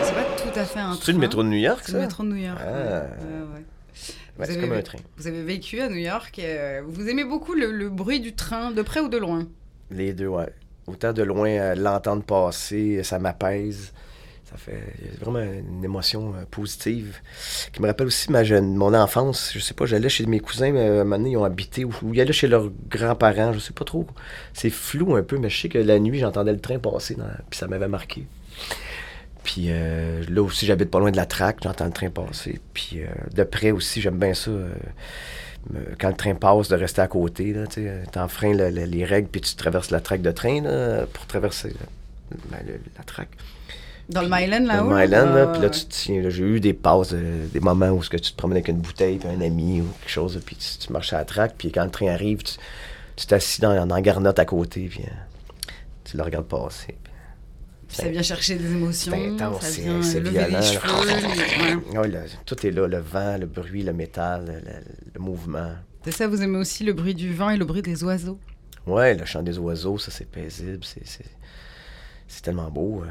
C'est pas tout à fait un C'est le métro de New York, C'est ça? le métro de New York. Ah. ouais. Vous c'est avez comme un train. Vous avez vécu à New York. euh, vous aimez beaucoup le, le bruit du train, de près ou de loin? Les deux, ouais. Autant de loin, euh, l'entendre passer, ça m'apaise. Ça fait vraiment une émotion euh, positive qui me rappelle aussi ma jeune, mon enfance. Je sais pas, j'allais chez mes cousins, mais euh, un moment donné, ils ont habité, ou, ou ils allaient chez leurs grands-parents, je sais pas trop. C'est flou un peu, mais je sais que la nuit, j'entendais le train passer, dans- puis ça m'avait marqué. Puis euh, là aussi, j'habite pas loin de la traque, j'entends le train passer. Puis euh, de près aussi, j'aime bien ça. euh, quand le train passe, de rester à côté, tu le- le- les règles, puis tu traverses la traque de train, là, pour traverser la, ben, la traque. Dans le Myland, Dans là-haut le Myland, là, puis là, tu te tiens, j'ai eu des passes, euh, des moments où ce que tu te promènes avec une bouteille, puis un ami, ou quelque chose, puis tu, tu marches à la traque, puis quand le train arrive, tu t'assis dans, dans la garnotte à côté, puis euh, tu le regardes passer. Puis ça vient chercher des émotions. c'est intense, ça c'est- c'est violent, les ouais. Ouais, le- tout est là, le vent, le bruit, le métal, le, mouvement. De ça, vous aimez aussi le bruit du vent et le bruit des oiseaux? Ouais, le chant des oiseaux, ça c'est paisible, c'est, c'est, c'est tellement beau. euh,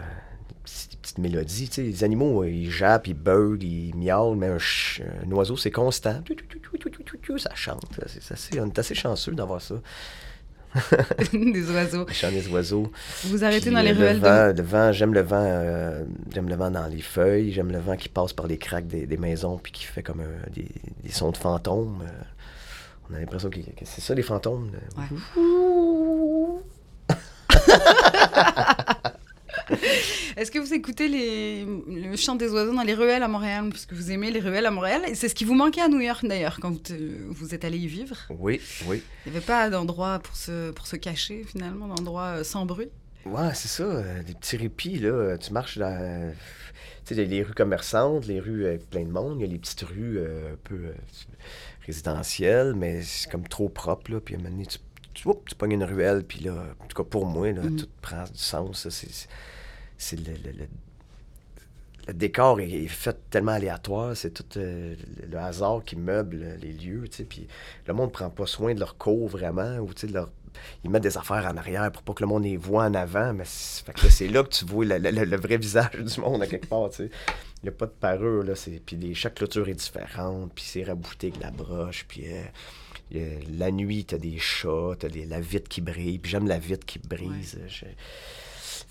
des petites mélodies, tu sais, les animaux, euh, ils jappent, ils bug, ils miaulent, mais un, ch- un oiseau, c'est constant. Ça chante. C'est, c'est assez- on est assez chanceux d'avoir ça. des oiseaux. Le chant des oiseaux. Vous vous arrêtez Puis, dans les euh, ruelles le de... vent, le vent, j'aime le vent, euh, j'aime le vent dans les feuilles, j'aime le vent qui passe par les craques des, des maisons puis qui fait comme euh, des, des sons de fantômes. euh. on a l'impression que, que c'est ça les fantômes. Ouais. Est-ce que vous écoutez les... le chant des oiseaux dans les ruelles à Montréal? Parce que vous aimez les ruelles à Montréal. Et c'est ce qui vous manquait à New York d'ailleurs quand vous, te- vous êtes allé y vivre. Oui, oui. Il n'y avait pas d'endroit pour se, pour se cacher finalement, d'endroit euh, sans bruit? Ouais, c'est ça, euh, des petits répits, là. Tu marches dans. euh, Tu sais, les- rues commerçantes, les rues avec plein de monde. Il y a les petites rues euh, un peu euh, résidentielles, mais c'est comme trop propre, là. Puis à un moment donné, tu, tu, oups, tu pognes une ruelle, puis là, en tout cas pour moi, là, Mhm. tout prend du sens. ça, C'est, c'est- le, le- le- le décor est, est fait tellement aléatoire, c'est tout euh, le, hasard qui meuble les lieux, tu sais. Puis le monde prend pas soin de leur cours vraiment, ou tu sais, de leur ils mettent des affaires en arrière pour pas que le monde les voit en avant, mais c'est, là, que tu vois le, le- le vrai visage du monde à quelque part, tu sais. Il n'y a pas de parure, là. C'est, puis les, chaque clôture est différente, puis c'est rabouté avec la broche, puis euh, la nuit, t'as des chats, t'as des- la vitre qui brille, puis j'aime la vitre qui brise. je-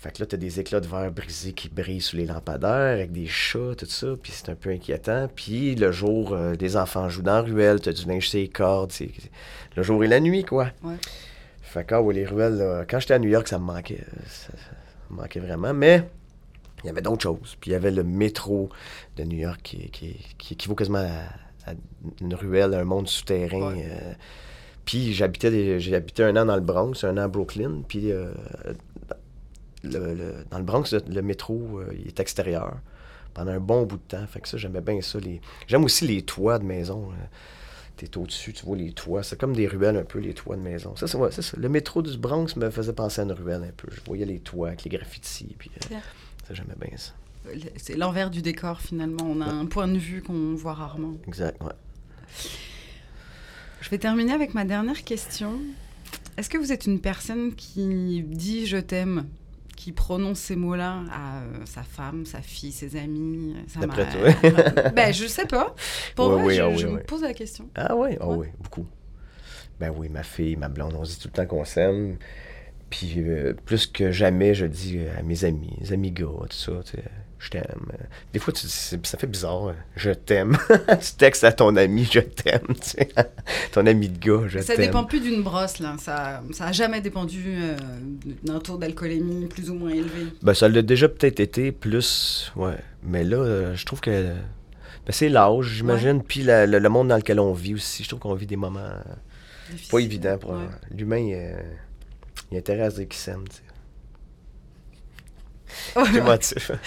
Fait que là, t'as des éclats de verre brisés qui brillent sous les lampadaires avec des chats, tout ça, puis c'est un peu inquiétant. Puis le jour, euh, des enfants jouent dans la ruelle, t'as du linge sur les cordes, c'est le jour et la nuit, quoi. Ouais. Fait que, ah ouais, les ruelles, là, quand j'étais à New York, ça me manquait. euh, Ça, ça me manquait vraiment. Mais il y avait d'autres choses. Puis il y avait le métro de New York qui, qui, qui équivaut quasiment à, à une ruelle, un monde souterrain. Ouais. euh. puis j'habitais habité un an dans le Bronx, un an à Brooklyn. Puis euh, le- le- dans le Bronx, le, le métro, euh, il est extérieur pendant un bon bout de temps. Fait que ça, j'aimais bien ça. Les... J'aime aussi les toits de maison. euh. T'es au-dessus, tu vois les toits. C'est comme des ruelles un peu, les toits de maison. Ça, c'est ouais, ça. Le métro du Bronx me faisait penser à une ruelle un peu. Je voyais les toits avec les graffitis. Puis, euh, ça, j'aimais bien ça. C'est l'envers du décor finalement. On a un point de vue qu'on voit rarement. Exact, ouais. Je vais terminer avec ma dernière question. Est-ce que vous êtes une personne qui dit je t'aime, qui prononce ces mots-là à euh, sa femme, sa fille, ses amis, sa mère toi. Ben je sais pas. Pour Ouais, vrai, oui, je, ah oui, je oui. me pose la question. Ah oui, ah Ouais. oui, beaucoup. Ben oui, ma fille, ma blonde, on se dit tout le temps qu'on s'aime. Puis euh, plus que jamais, je dis à mes amis, mes amis gars, tout ça, tu sais, je t'aime. Des fois, tu- ça fait bizarre, euh, je t'aime. tu textes à ton ami, je t'aime, tu sais. ton ami de gars, je ça t'aime. dépend plus d'une brosse là. Ça, ça a jamais dépendu euh, d'un taux d'alcoolémie plus ou moins élevé. Ben, ça l'a déjà peut-être été plus, ouais. Mais là, euh, je trouve que ben, c'est l'âge, j'imagine, puis le, le monde dans lequel on vit aussi. Je trouve qu'on vit des moments euh, pas Difficile. évidents pour Ouais. l'humain. euh, il a intérêt à se sais. Ouais. émotif.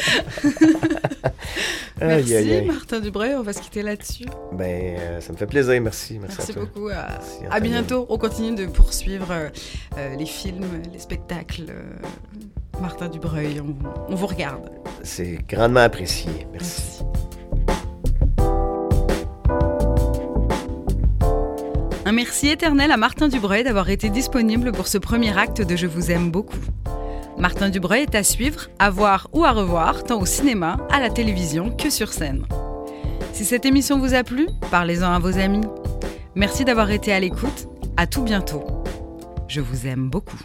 Merci Aïe, aïe. Martin Dubreuil, on va se quitter là-dessus. Ben, euh, ça me fait plaisir, merci. Merci, Merci à toi. beaucoup. À, Merci, à Antoine. bientôt. On continue de poursuivre euh, euh, les films, les spectacles. euh, Martin Dubreuil, on, on vous regarde. C'est grandement apprécié. Merci. Merci. Un merci éternel à Martin Dubreuil d'avoir été disponible pour ce premier acte de Je vous aime beaucoup. Martin Dubreuil est à suivre, à voir ou à revoir, tant au cinéma, à la télévision que sur scène. Si cette émission vous a plu, parlez-en à vos amis. Merci d'avoir été à l'écoute. À tout bientôt. Je vous aime beaucoup.